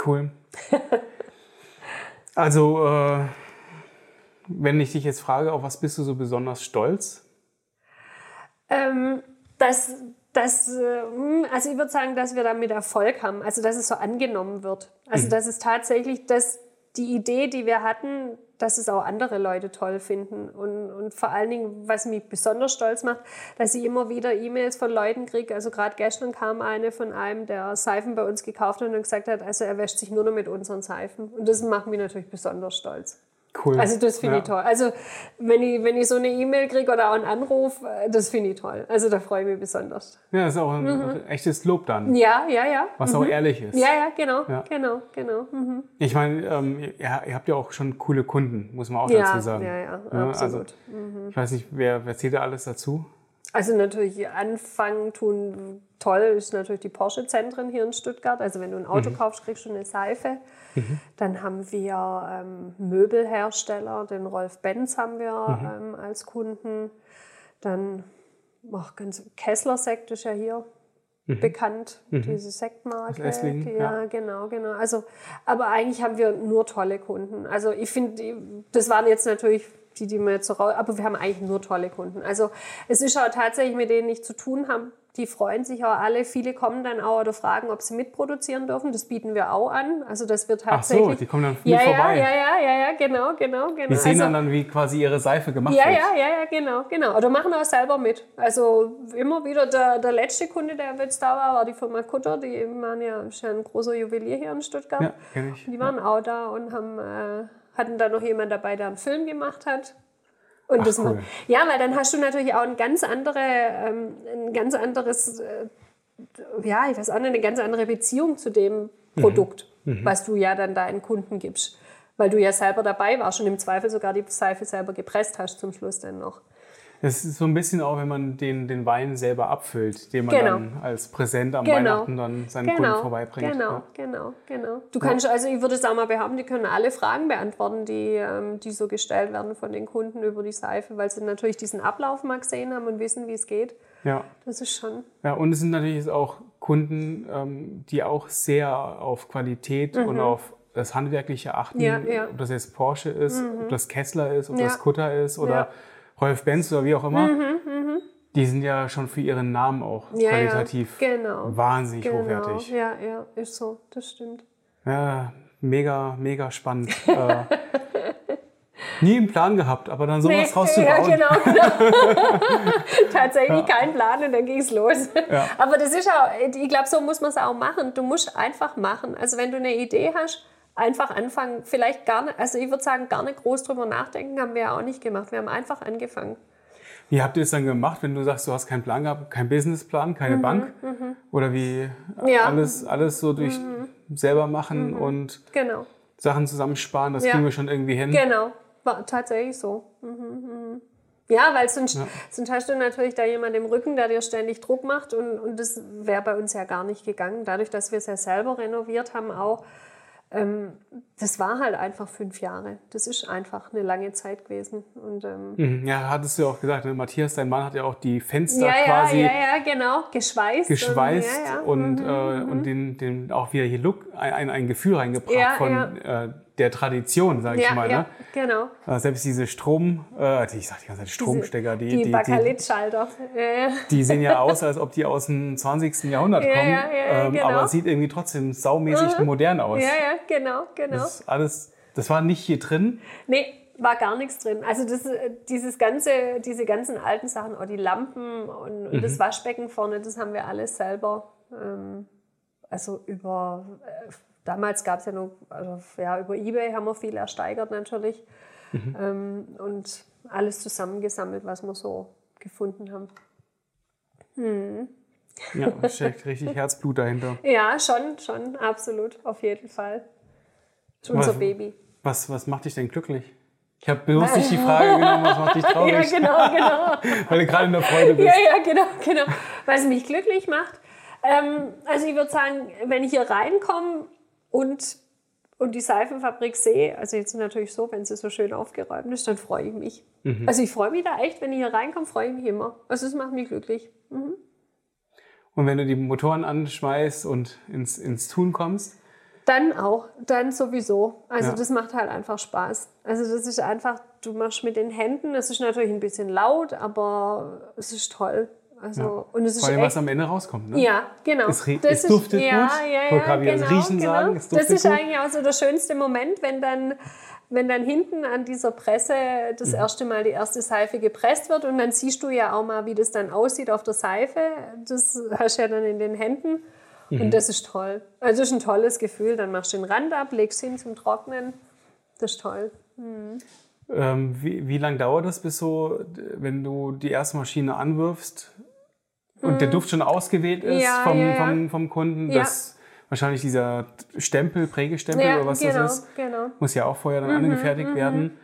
Cool. [LAUGHS] also, äh, wenn ich dich jetzt frage, auf was bist du so besonders stolz? Ähm, das, das, äh, hm, also ich würde sagen, dass wir damit Erfolg haben, also dass es so angenommen wird. Also dass es tatsächlich, dass die Idee, die wir hatten, dass es auch andere Leute toll finden. Und, und vor allen Dingen, was mich besonders stolz macht, dass ich immer wieder E-Mails von Leuten kriege. Also gerade gestern kam eine von einem, der Seifen bei uns gekauft hat und gesagt hat, also er wäscht sich nur noch mit unseren Seifen. Und das macht mich natürlich besonders stolz. Cool. Also das finde Ja. ich toll. Also wenn ich, wenn ich so eine E-Mail kriege oder auch einen Anruf, äh, das finde ich toll. Also da freue ich mich besonders. Ja, das ist auch ein echtes Lob dann, Ja, ja, ja. was auch ehrlich ist. Mhm. Ja, ja, genau, Ja. genau, genau. Mhm. Ich meine, ähm, ja, ihr habt ja auch schon coole Kunden, muss man auch Ja, dazu sagen. ja, ja, Also, absolut. Mhm. ich weiß nicht, wer, wer zählt da alles dazu? Also natürlich anfangen tun toll ist natürlich die Porsche-Zentren hier in Stuttgart. Also wenn du ein Auto kaufst, kriegst du eine Seife. Dann haben wir ähm, Möbelhersteller, den Rolf Benz haben wir ähm, als Kunden. Dann ach, ganz Kessler Sekt ist ja hier bekannt, diese Sektmarke. Aus Esslingen, die, ja. ja, genau, genau. Also, aber eigentlich haben wir nur tolle Kunden. Also ich finde, das waren jetzt natürlich die, die wir jetzt so raus, aber wir haben eigentlich nur tolle Kunden. Also es ist auch tatsächlich, mit denen ich zu tun habe, die freuen sich auch alle. Viele kommen dann auch oder fragen, ob sie mitproduzieren dürfen. Das bieten wir auch an. Also das wird Ach so, tatsächlich. die kommen dann mit ja, vorbei. Ja, ja, ja, ja, ja, genau, genau, genau. Die sehen also, dann, dann, wie quasi ihre Seife gemacht ja, wird. ja, ja, ja, genau, genau. Oder machen auch selber mit. Also immer wieder der, der letzte Kunde, der jetzt da war, war die Firma Kutter. Die waren ja, ja ein großer Juwelier hier in Stuttgart. Ja, kenn ich. Die waren auch da und haben, äh, hatten da noch jemand dabei, der einen Film gemacht hat. Und Ach, das cool. ja, weil dann hast du natürlich auch ein ganz andere, ähm, ein ganz anderes, äh, ja, ich weiß auch nicht, eine ganz andere Beziehung zu dem Mhm. Produkt, was du ja dann deinen Kunden gibst. Weil du ja selber dabei warst und im Zweifel sogar die Seife selber gepresst hast zum Schluss dann noch. Es ist so ein bisschen auch, wenn man den, den Wein selber abfüllt, den man Genau. dann als Präsent am Genau. Weihnachten dann seinen Kunden Genau, vorbeibringt. genau, Ja. genau, genau. Du kannst, also ich würde es auch mal behaupten, die können alle Fragen beantworten, die, ähm, die so gestellt werden von den Kunden über die Seife, weil sie natürlich diesen Ablauf mal gesehen haben und wissen, wie es geht. Ja. Das ist schon, Ja, und es sind natürlich auch Kunden, ähm, die auch sehr auf Qualität und auf das Handwerkliche achten, Mhm. Ja, ja. ob das jetzt Porsche ist, ob das Kessler ist, ob Ja. das Kutter ist oder Ja. Rolf Benz oder wie auch immer. Die sind ja schon für ihren Namen auch ja, qualitativ ja, genau. wahnsinnig genau. hochwertig. Ja, ja, ist so, das stimmt. Ja, mega, mega spannend. [LAUGHS] äh, nie einen Plan gehabt, aber dann sowas draus zu ja, genau. [LAUGHS] genau. [LAUGHS] Tatsächlich kein Plan und dann ging es los. Ja. Aber das ist auch, ich glaube, so muss man es auch machen. Du musst einfach machen. Also wenn du eine Idee hast, einfach anfangen. Vielleicht gar nicht, also ich würde sagen, gar nicht groß drüber nachdenken, haben wir ja auch nicht gemacht. Wir haben einfach angefangen. Wie habt ihr es dann gemacht, wenn du sagst, du hast keinen Plan gehabt, keinen Businessplan, keine Bank? Oder wie Mhm, Ja. Mhm. alles, alles so durch selber machen und Genau. Sachen zusammensparen, das Ja. kriegen wir schon irgendwie hin. Genau, war tatsächlich so. Mhm, mhm. Ja, weil sonst, sonst hast du natürlich da jemand im Rücken, der dir ständig Druck macht und, und das wäre bei uns ja gar nicht gegangen. Dadurch, dass wir es ja selber renoviert haben, auch, ähm, das war halt einfach fünf Jahre. Das ist einfach eine lange Zeit gewesen. Und, ähm, Mhm. Ja, hattest du ja auch gesagt, ne? Matthias, dein Mann hat ja auch die Fenster ja, ja, quasi ja, ja, genau, geschweißt. geschweißt und, ja, ja. und, Mhm, äh, und den, den auch wieder hier Look, ein, ein, Gefühl reingebracht Ja, von Äh, der Tradition, sage ich ja, mal. ja, Ne? genau. Äh, Selbst diese Strom, äh, ich sag die ganze Zeit Stromstecker, die, Die, die. Ja, ja. die sehen ja aus, als ob die aus dem 20. Jahrhundert Ja, kommen, ja, ja, ähm, genau. aber es sieht irgendwie trotzdem saumäßig modern aus. ja, ja, genau, genau. Das alles, das war nicht hier drin. Nee, war gar nichts drin. Also das, äh, dieses ganze, diese ganzen alten Sachen, auch die Lampen und, und das Waschbecken vorne, das haben wir alles selber. Ähm, also über, äh, damals gab es ja noch, also ja, über Ebay haben wir viel ersteigert natürlich. Ähm, und alles zusammengesammelt, was wir so gefunden haben. Ja, da [LAUGHS] steckt richtig Herzblut dahinter. Ja, schon, schon, absolut, auf jeden Fall. Unser Was- Baby. Was, was macht dich denn glücklich? Ich habe bewusst [LAUGHS] nicht die Frage genommen, was macht dich Ja, traurig, genau, genau. [LAUGHS] weil du gerade in der Freude bist. Ja, ja, genau, genau. Was mich glücklich macht. Ähm, also ich würde sagen, wenn ich hier reinkomme und, und die Seifenfabrik sehe, also jetzt natürlich so, wenn sie so schön aufgeräumt ist, dann freue ich mich. Mhm. Also ich freue mich da echt, wenn ich hier reinkomme, freue ich mich immer. Also es macht mich glücklich. Und wenn du die Motoren anschmeißt und ins, ins Tun kommst, Dann auch, dann sowieso. Also Ja. das macht halt einfach Spaß. Also das ist einfach, du machst mit den Händen, es ist natürlich ein bisschen laut, aber es ist toll. Also, und es ist vor allem was am Ende rauskommt. Ne? Ja, genau. Es Das es duftet ja, gut. Ja, ja, das genau, Riechen genau. sagen, es das duftet ist gut. eigentlich auch so der schönste Moment, wenn dann, wenn dann hinten an dieser Presse das Mhm. erste Mal die erste Seife gepresst wird und dann siehst du ja auch mal, wie das dann aussieht auf der Seife. Das hast du ja dann in den Händen Mhm. und das ist toll. Also das ist ein tolles Gefühl. Dann machst du den Rand ab, legst hin zum Trocknen. Das ist toll. Ähm, wie wie lange dauert das, bis so, wenn du die erste Maschine anwirfst und der Duft schon ausgewählt ist. Ja, vom, ja. Vom, vom Kunden, dass wahrscheinlich dieser Stempel, Prägestempel oder was genau, das ist, genau. muss ja auch vorher dann angefertigt werden.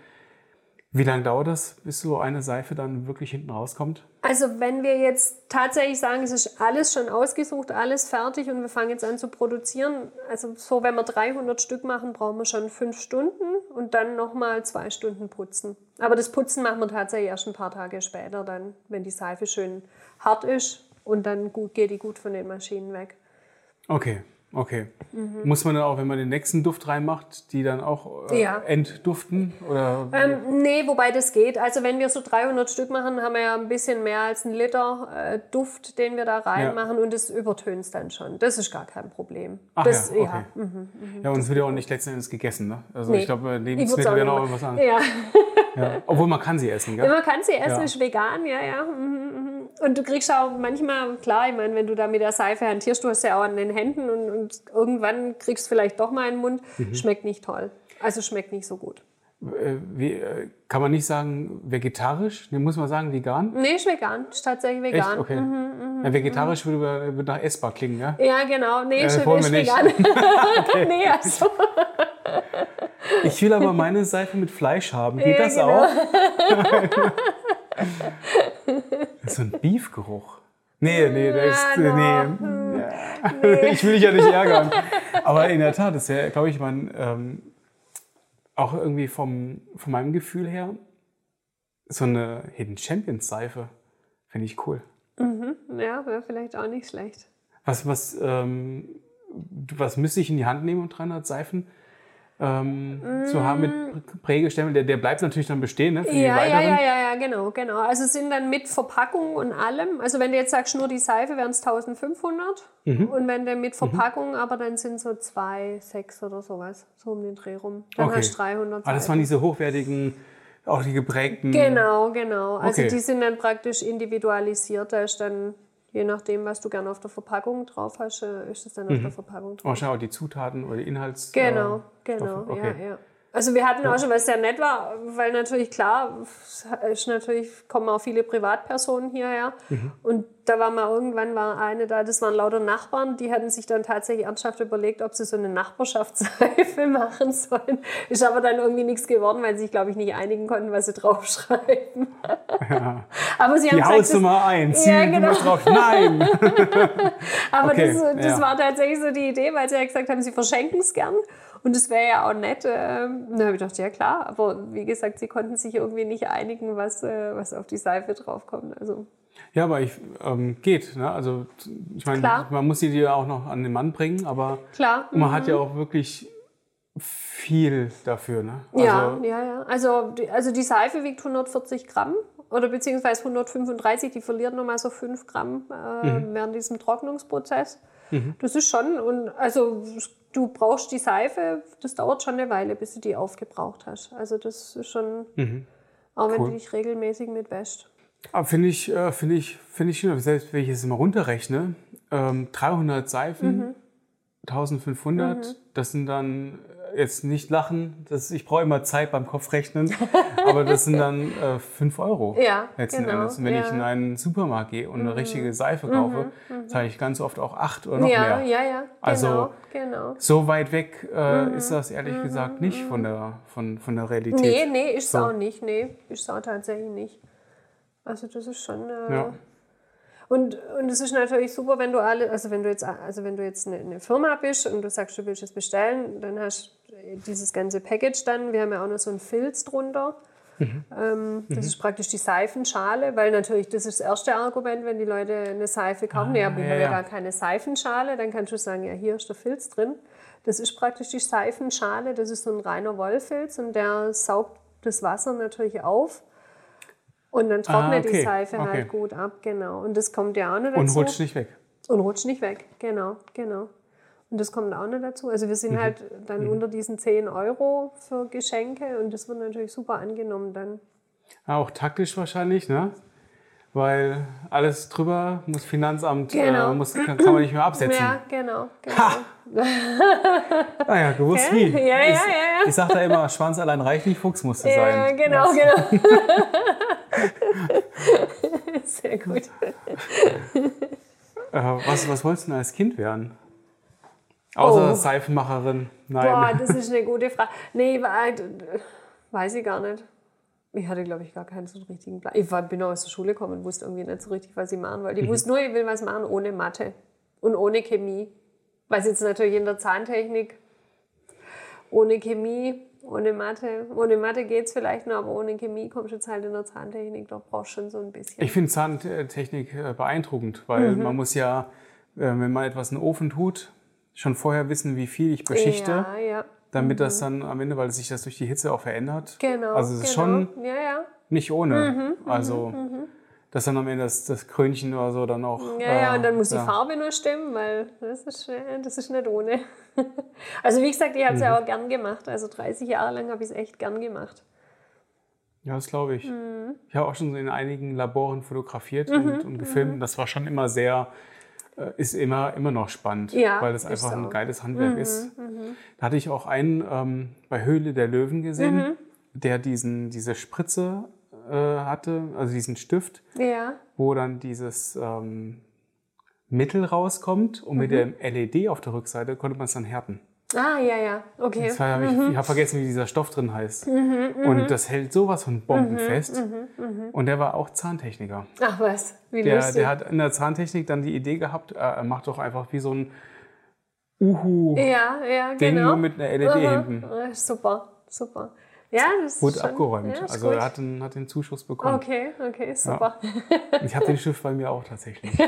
Wie lange dauert das, bis so eine Seife dann wirklich hinten rauskommt? Also wenn wir jetzt tatsächlich sagen, es ist alles schon ausgesucht, alles fertig und wir fangen jetzt an zu produzieren, also so wenn wir 300 Stück machen, brauchen wir schon fünf Stunden und dann nochmal zwei Stunden putzen. Aber das Putzen machen wir tatsächlich erst ein paar Tage später dann, wenn die Seife schön hart ist und dann gut, geht die gut von den Maschinen weg. Okay, okay. Mhm. Muss man dann auch, wenn man den nächsten Duft reinmacht, die dann auch äh, Ja. entduften? Oder Ähm, nee, wobei das geht. Also wenn wir so 300 Stück machen, haben wir ja ein bisschen mehr als einen Liter äh, Duft, den wir da reinmachen und das übertönt es dann schon. Das ist gar kein Problem. Ach das, ja, okay. Ja, und es wird ja auch nicht letzten Endes gegessen, ne? Also Nee. ich glaube, würd's Lebensmittel werden auch irgendwas an. Ja. Ja. Obwohl man kann sie essen, gell? Man kann sie essen, Ja. ist vegan, ja, ja. Mhm, mhm. Und du kriegst auch manchmal, klar, ich meine, wenn du da mit der Seife hantierst, du hast ja auch an den Händen und, und irgendwann kriegst du vielleicht doch mal einen Mund. Mhm. Schmeckt nicht toll. Also schmeckt nicht so gut. Äh, wie, äh, kann man nicht sagen vegetarisch? Nee, muss man sagen vegan? Nee, ist vegan. Ist tatsächlich Echt? vegan. Okay. Mhm, ja, vegetarisch würde, würde nach essbar klingen, ja? Ja, genau. Nee, ist, wollen ist nicht. vegan. [LAUGHS] [LAUGHS] nee, also. Ich will aber meine Seife mit Fleisch haben. Geht Ja, das genau. auch? [LAUGHS] Das ist so ein Beefgeruch. Nee, nee, der ist. Nee. nee. [LAUGHS] Ich will dich ja nicht ärgern. Aber in der Tat ist ja, glaube ich, man ähm, auch irgendwie vom, von meinem Gefühl her so eine Hidden Champions Seife. Finde ich cool. Ja, wäre vielleicht auch nicht schlecht. Was, was, ähm, was müsste ich in die Hand nehmen, um 300 Seifen ähm, zu haben mit Prägestempel? Der, der bleibt natürlich dann bestehen, ne? Für die Ja, ja, weiteren. ja, ja, ja, genau, genau. Also sind dann mit Verpackung und allem. Also wenn du jetzt sagst, nur die Seife, wären es 1500. Mhm. Und wenn du mit Verpackung, aber dann sind so zwei, sechs oder sowas, so um den Dreh rum. Dann Okay. hast du 300 Ah, das waren diese hochwertigen, auch die geprägten. Genau, genau. Also Okay. die sind dann praktisch individualisiert. Da ist dann, je nachdem, was du gerne auf der Verpackung drauf hast, äh, ist es dann auf der Verpackung drauf. Wahrscheinlich auch die Zutaten oder die Inhalts. Genau, äh, genau. Okay. ja, ja. Also wir hatten auch schon, was sehr nett war, weil natürlich klar, ist natürlich kommen auch viele Privatpersonen hierher. Mhm. Und da war mal irgendwann war eine da, das waren lauter Nachbarn, die hatten sich dann tatsächlich ernsthaft überlegt, ob sie so eine Nachbarschaftsseife [LAUGHS] machen sollen. Ist aber dann irgendwie nichts geworden, weil sie sich, glaube ich, nicht einigen konnten, was sie draufschreiben. Aber sie haben Die gesagt, Hausnummer 1. Ja, genau. drauf. Nein! [LAUGHS] Aber Okay, das, das ja. war tatsächlich so die Idee, weil sie ja gesagt haben, sie verschenken es gern. Und es wäre ja auch nett. Ähm, dann habe ich gedacht, ja klar. Aber wie gesagt, sie konnten sich irgendwie nicht einigen, was, äh, was auf die Seife draufkommt. Also Ja, aber ich, ähm, geht. Ne? Also ich meine, Klar. man muss sie dir auch noch an den Mann bringen, aber klar. man hat ja auch wirklich viel dafür. Ne? ja, Also, ja, ja. Also die, also die Seife wiegt 140 Gramm oder beziehungsweise 135. Die verliert nochmal so 5 Gramm äh, Mhm. während diesem Trocknungsprozess. Das ist schon, und also du brauchst die Seife, das dauert schon eine Weile, bis du die aufgebraucht hast. Also das ist schon, auch wenn Mhm. Cool. du dich regelmäßig mit wäschst. Aber finde ich, äh, finde ich, finde ich schön. Selbst wenn ich es mal runterrechne, ähm, 300 Seifen, Mhm. 1500, das sind dann jetzt nicht lachen, das, ich brauche immer Zeit beim Kopfrechnen, [LAUGHS] aber das sind dann äh, 5 Euro Ja, letzten genau, Endes. Und wenn ich ja. Mhm. in einen Supermarkt gehe und eine richtige Seife kaufe, zahle ich ganz oft auch 8 oder noch ja, mehr. ja, ja, genau, Also- genau. So weit weg äh, Mhm. ist das ehrlich gesagt nicht von der, von, von der Realität. Nee, nee, ist So. auch nicht. Nee, ist auch tatsächlich nicht. Also das ist schon. Äh, Ja. Und, und es ist natürlich super, wenn du alle, also wenn du jetzt, also wenn du jetzt eine, eine Firma bist und du sagst, du willst es bestellen, dann hast du dieses ganze Package dann. Wir haben ja auch noch so einen Filz drunter. Mhm. Ähm, das ist praktisch die Seifenschale, weil natürlich das ist das erste Argument, wenn die Leute eine Seife kaufen. ja, aber wir Ah, ja, haben ja ja. gar keine Seifenschale. Dann kannst du sagen, ja, hier ist der Filz drin. Das ist praktisch die Seifenschale. Das ist so ein reiner Wollfilz und der saugt das Wasser natürlich auf. Und dann trocknet Ah, okay, die Seife okay. halt gut ab, genau. Und das kommt ja auch noch dazu. Und rutscht nicht weg. Und rutscht nicht weg, genau, genau. Und das kommt auch noch dazu. Also wir sind Mhm. halt dann unter diesen 10 Euro für Geschenke und das wird natürlich super angenommen dann. Ja, auch taktisch wahrscheinlich, ne? Weil alles drüber muss Finanzamt, Genau. äh, muss, kann, kann man nicht mehr absetzen. Ja, genau. genau. Ha! Naja, gewusst wie. Ja, ja, ich, ja, ja. Ich sag da immer, Schwanz allein reicht nicht, Fuchs musste Ja, sein. genau, Das- genau. [LAUGHS] Sehr gut. Äh, was, was wolltest du denn als Kind werden? Außer Oh. Seifenmacherin? Nein. Boah, [LAUGHS] das ist eine gute Frage. Nee, war- weiß ich gar nicht. Ich hatte, glaube ich, gar keinen so richtigen Plan. Ich war, bin auch aus der Schule gekommen und wusste irgendwie nicht so richtig, was ich machen wollte. Ich wusste nur, ich will was machen ohne Mathe und ohne Chemie. Was jetzt natürlich in der Zahntechnik ohne Chemie, ohne Mathe. Ohne Mathe geht es vielleicht noch, aber ohne Chemie kommst du jetzt halt in der Zahntechnik, da brauchst du schon so ein bisschen. Ich finde Zahntechnik äh, beeindruckend, weil Mhm. man muss ja, äh, wenn man etwas in den Ofen tut, schon vorher wissen, wie viel ich beschichte, Ja, ja. damit das dann am Ende, weil sich das durch die Hitze auch verändert. Genau. Also es ist genau. schon Ja, ja. nicht ohne. Mhm, also dass dann am Ende das, das Krönchen oder so dann auch. Ja, ja, äh, und dann muss die ja. Farbe nur stimmen, weil das ist, äh, das ist nicht ohne. [LAUGHS] Also wie gesagt, ich habe es Mhm. ja auch gern gemacht. Also 30 Jahre lang habe ich es echt gern gemacht. Ja, das glaube ich. Mhm. Ich habe auch schon so in einigen Laboren fotografiert und, und gefilmt. Das war schon immer sehr, äh, ist immer, immer noch spannend, Ja, weil das ist einfach ein so. Mhm, geiles Handwerk ist. Da hatte ich auch einen ähm, bei Höhle der Löwen gesehen, Mhm. der diesen, diese Spritze äh, hatte, also diesen Stift, Ja, wo dann dieses ähm, Mittel rauskommt und Mhm. mit der LED auf der Rückseite konnte man es dann härten. Ah, ja, ja, okay. Das war, mhm. Ich, ich habe vergessen, wie dieser Stoff drin heißt. Mhm, mhm, und das hält sowas von bombenfest. Mhm, mhm, und der war auch Zahntechniker. Ach was, wie der, lustig. Der hat in der Zahntechnik dann die Idee gehabt, äh, er macht doch einfach wie so ein Uhu-Ding ja, ja, genau. nur mit einer LED Aha. hinten. Super, super. Ja, das Wurde abgeräumt. Ja, also gut. er hat den, hat den Zuschuss bekommen. Okay, okay, super. Ich habe den Stift bei mir auch tatsächlich. [LAUGHS] ich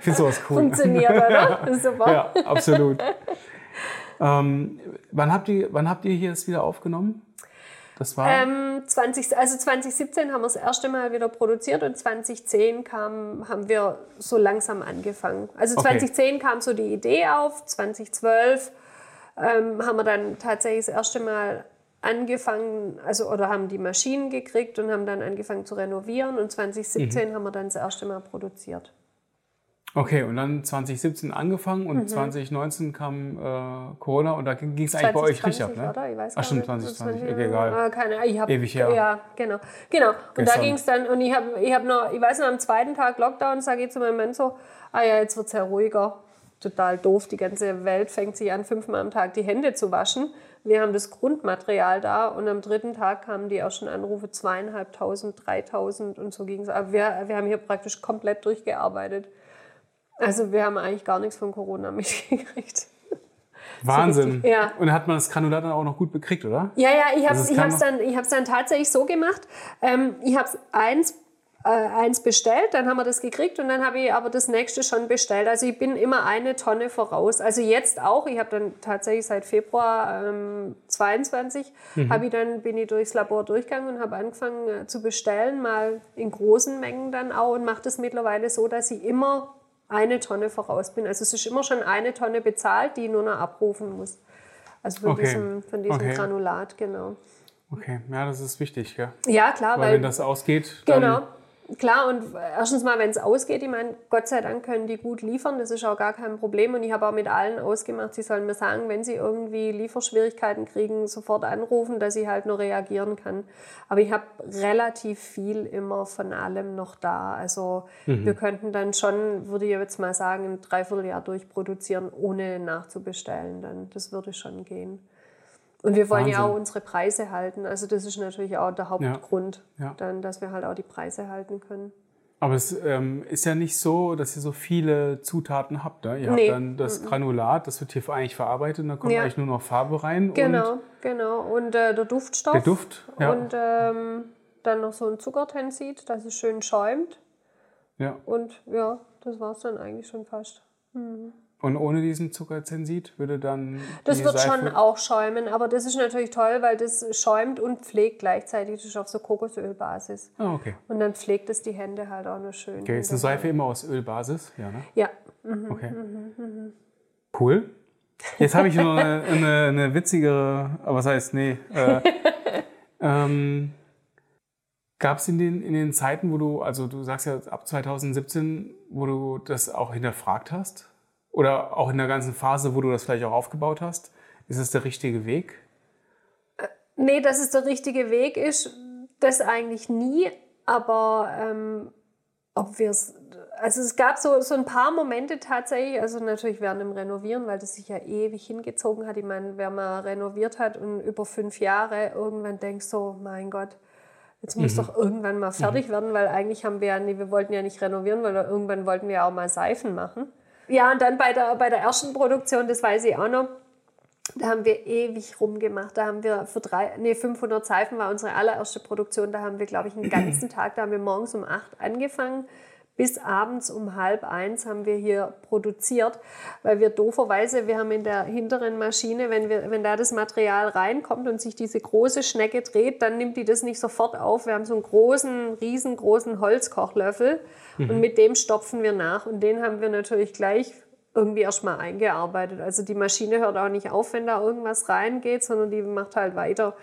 finde sowas cool. Funktioniert, oder? [LAUGHS] Super. Ja, absolut. Ähm, wann, habt ihr, wann habt ihr hier es wieder aufgenommen? Das war Ähm, 20, also 2017 haben wir das erste Mal wieder produziert und 2010 kam, haben wir so langsam angefangen. Also Okay. 2010 kam so die Idee auf, 2012 ähm, haben wir dann tatsächlich das erste Mal angefangen, also oder haben die Maschinen gekriegt und haben dann angefangen zu renovieren und 2017 Mhm. haben wir dann das erste Mal produziert. Okay, und dann 2017 angefangen Mhm. und 2019 kam äh, Corona und da ging es eigentlich bei euch richtig ab, 2020, ne? Oder? Ich weiß Ach stimmt, nicht. 2020, 20, okay, egal. Ah, keine. Ich hab, Ewig her. Ja, genau. genau. Und da Gestern. ging es dann, und ich habe ich hab noch, ich weiß noch, am zweiten Tag Lockdown sage ich zu meinem Mann so, ah ja, jetzt wird es ja ruhiger. Total doof, die ganze Welt fängt sich an, fünfmal am Tag die Hände zu waschen. Wir haben das Grundmaterial da und am dritten Tag kamen die ersten Anrufe, zweieinhalbtausend, dreitausend und so ging es. Aber wir, wir haben hier praktisch komplett durchgearbeitet. Also wir haben eigentlich gar nichts von Corona [LAUGHS] mitgekriegt. Wahnsinn. richtig, ja. Und hat man das Granulat dann auch noch gut bekriegt, oder? Ja, ja, ich habe Also es hab's dann, ich dann tatsächlich so gemacht. Ähm, ich habe eins, äh, eins bestellt, dann haben wir das gekriegt und dann habe ich aber das nächste schon bestellt. Also ich bin immer eine Tonne voraus. Also jetzt auch, ich habe dann tatsächlich seit Februar ähm, 22 habe ich dann, bin ich durchs Labor durchgegangen und habe angefangen äh, zu bestellen, mal in großen Mengen dann auch und mache das mittlerweile so, dass ich immer eine Tonne voraus bin. Also es ist immer schon eine Tonne bezahlt, die nur noch abrufen muss. Also von Okay. diesem, von diesem Okay. Granulat, genau. Okay, ja, das ist wichtig, gell? Ja, klar, Weil weil, wenn das ausgeht, dann genau. Klar, und erstens mal, wenn es ausgeht, ich meine, Gott sei Dank können die gut liefern, das ist auch gar kein Problem. Und ich habe auch mit allen ausgemacht, sie sollen mir sagen, wenn sie irgendwie Lieferschwierigkeiten kriegen, sofort anrufen, dass ich halt nur reagieren kann. Aber ich habe relativ viel immer von allem noch da. Also wir könnten dann schon, würde ich jetzt mal sagen, ein Dreivierteljahr durchproduzieren, ohne nachzubestellen. Dann, das würde schon gehen. Und wir wollen ja Wahnsinn. auch unsere Preise halten. Also das ist natürlich auch der Hauptgrund, Ja. dann, dass wir halt auch die Preise halten können. Aber es ähm, ist ja nicht so, dass ihr so viele Zutaten habt. Ne? Ihr Nee. habt dann das Granulat, das wird hier eigentlich verarbeitet und dann kommt Ja. eigentlich nur noch Farbe rein. Genau, Und genau. Und äh, der Duftstoff. der Duft. Ja. Und ähm, dann noch so ein Zuckertensid, dass es schön schäumt. ja. Und ja, das war es dann eigentlich schon fast. Und ohne diesen Zuckerzensit würde dann. Das wird Seife, schon auch schäumen, aber das ist natürlich toll, weil das schäumt und pflegt gleichzeitig. Das ist auf so Kokosölbasis. Ah, okay. Und dann pflegt es die Hände halt auch noch schön. Okay, ist eine Seife immer aus Ölbasis? Ja, ne? Ja, Okay. Cool. Jetzt habe ich noch eine, [LAUGHS] eine, eine witzigere, aber was heißt, nee. Äh, [LAUGHS] ähm, Gab es in den, in den Zeiten, wo du, also du sagst ja ab 2017, wo du das auch hinterfragt hast? Oder auch in der ganzen Phase, wo du das vielleicht auch aufgebaut hast? Ist es der richtige Weg? Nee, dass es der richtige Weg ist, das eigentlich nie. Aber ähm, ob wir es. Also es gab so, so ein paar Momente tatsächlich, also natürlich während dem Renovieren, weil das sich ja ewig hingezogen hat. Ich meine, wer mal renoviert hat und über fünf Jahre irgendwann denkst so, mein Gott, jetzt muss doch irgendwann mal fertig werden, weil eigentlich haben wir ja, nee, wir wollten ja nicht renovieren, weil irgendwann wollten wir ja auch mal Seifen machen. Ja, und dann bei der, bei der ersten Produktion, das weiß ich auch noch, da haben wir ewig rumgemacht. Da haben wir für drei, nee, 500 Seifen war unsere allererste Produktion. Da haben wir, glaube ich, einen ganzen [CLEARS THROAT] Tag, da haben wir morgens um acht angefangen. Bis abends um halb eins haben wir hier produziert, weil wir dooferweise, wir haben in der hinteren Maschine, wenn, wir, wenn da das Material reinkommt und sich diese große Schnecke dreht, dann nimmt die das nicht sofort auf. Wir haben so einen großen, riesengroßen Holzkochlöffel und mit dem stopfen wir nach. Und den haben wir natürlich gleich irgendwie erstmal eingearbeitet. Also die Maschine hört auch nicht auf, wenn da irgendwas reingeht, sondern die macht halt weiter.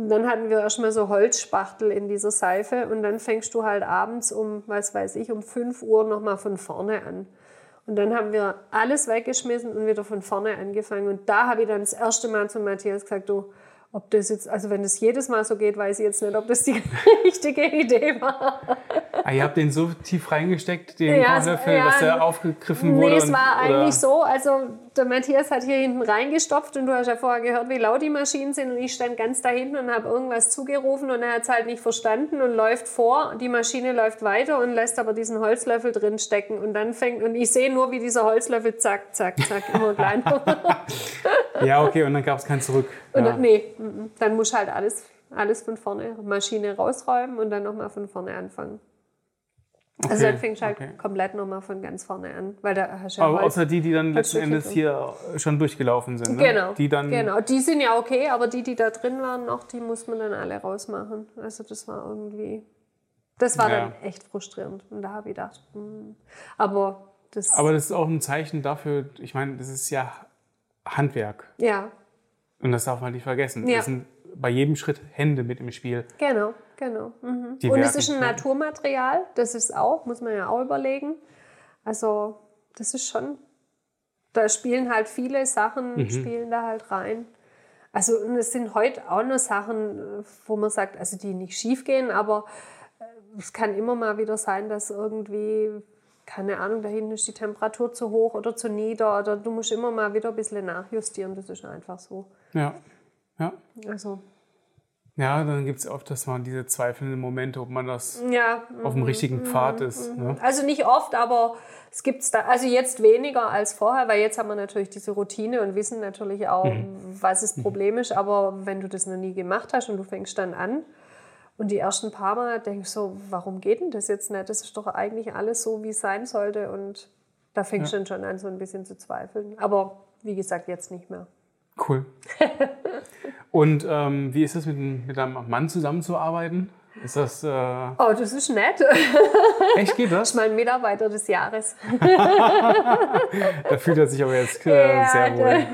Und dann hatten wir erstmal so Holzspachtel in dieser Seife und dann fängst du halt abends um, was weiß ich, um 5 Uhr nochmal von vorne an. Und dann haben wir alles weggeschmissen und wieder von vorne angefangen. Und da habe ich dann das erste Mal zu Matthias gesagt, du, ob das jetzt, also wenn das jedes Mal so geht, weiß ich jetzt nicht, ob das die [LAUGHS] richtige Idee war. ah, ihr habt den so tief reingesteckt, den ja, Kornlöffel, ja, dass er aufgegriffen wurde? Nee, es war und, eigentlich so, also der Matthias hat hier hinten reingestopft und du hast ja vorher gehört, wie laut die Maschinen sind und ich stand ganz da hinten und habe irgendwas zugerufen und er hat es halt nicht verstanden und läuft vor, die Maschine läuft weiter und lässt aber diesen Holzlöffel drin stecken und dann fängt, und ich sehe nur, wie dieser Holzlöffel zack, zack, zack, immer [LAUGHS] kleiner. ja, okay, und dann gab es kein Zurück. Und dann, nee, dann muss halt alles alles von vorne, Maschine rausräumen und dann nochmal von vorne anfangen. Also okay, also dann fängst du halt okay. komplett nochmal von ganz vorne an. Weil da hast ja aber außer die, die dann letzten Endes hier schon durchgelaufen sind. Ne? Genau. Die dann genau. Die sind ja okay, aber die, die da drin waren noch, die muss man dann alle rausmachen. Also das war irgendwie. Das war ja. dann echt frustrierend. Und da habe ich gedacht, mh. Hm. aber das. Aber das ist auch ein Zeichen dafür, ich meine, das ist ja Handwerk. Ja. Und das darf man nicht vergessen. Ja. Bei jedem Schritt Hände mit im Spiel. Genau, genau. Mhm. Und es ist ein Naturmaterial, das ist auch, muss man ja auch überlegen. Also das ist schon, da spielen halt viele Sachen, mhm. spielen da halt rein. Also und es sind heute auch noch Sachen, wo man sagt, also die nicht schief gehen, aber äh, es kann immer mal wieder sein, dass irgendwie, keine Ahnung, da hinten ist die Temperatur zu hoch oder zu nieder oder du musst immer mal wieder ein bisschen nachjustieren, das ist einfach so. Ja. Ja. Also. Ja, dann gibt es oft, dass man diese zweifelnden Momente, ob man das ja, auf dem richtigen mhm, Pfad ist. Mhm. Ne? Also nicht oft, aber es gibt es da, also jetzt weniger als vorher, weil jetzt haben wir natürlich diese Routine und wissen natürlich auch, mhm. was das Problem ist. Aber wenn du das noch nie gemacht hast und du fängst dann an und die ersten paar Mal denkst du so, warum geht denn das jetzt nicht? Das ist doch eigentlich alles so, wie es sein sollte. Und da fängst du ja. dann schon an, so ein bisschen zu zweifeln. Aber wie gesagt, jetzt nicht mehr. Cool. [LAUGHS] Und ähm, wie ist es, mit, mit einem Mann zusammenzuarbeiten? Ist das. Äh oh, das ist nett. Echt geht das? Das [LAUGHS] ist mein Mitarbeiter des Jahres. [LAUGHS] da fühlt er sich aber jetzt äh, ja, sehr wohl.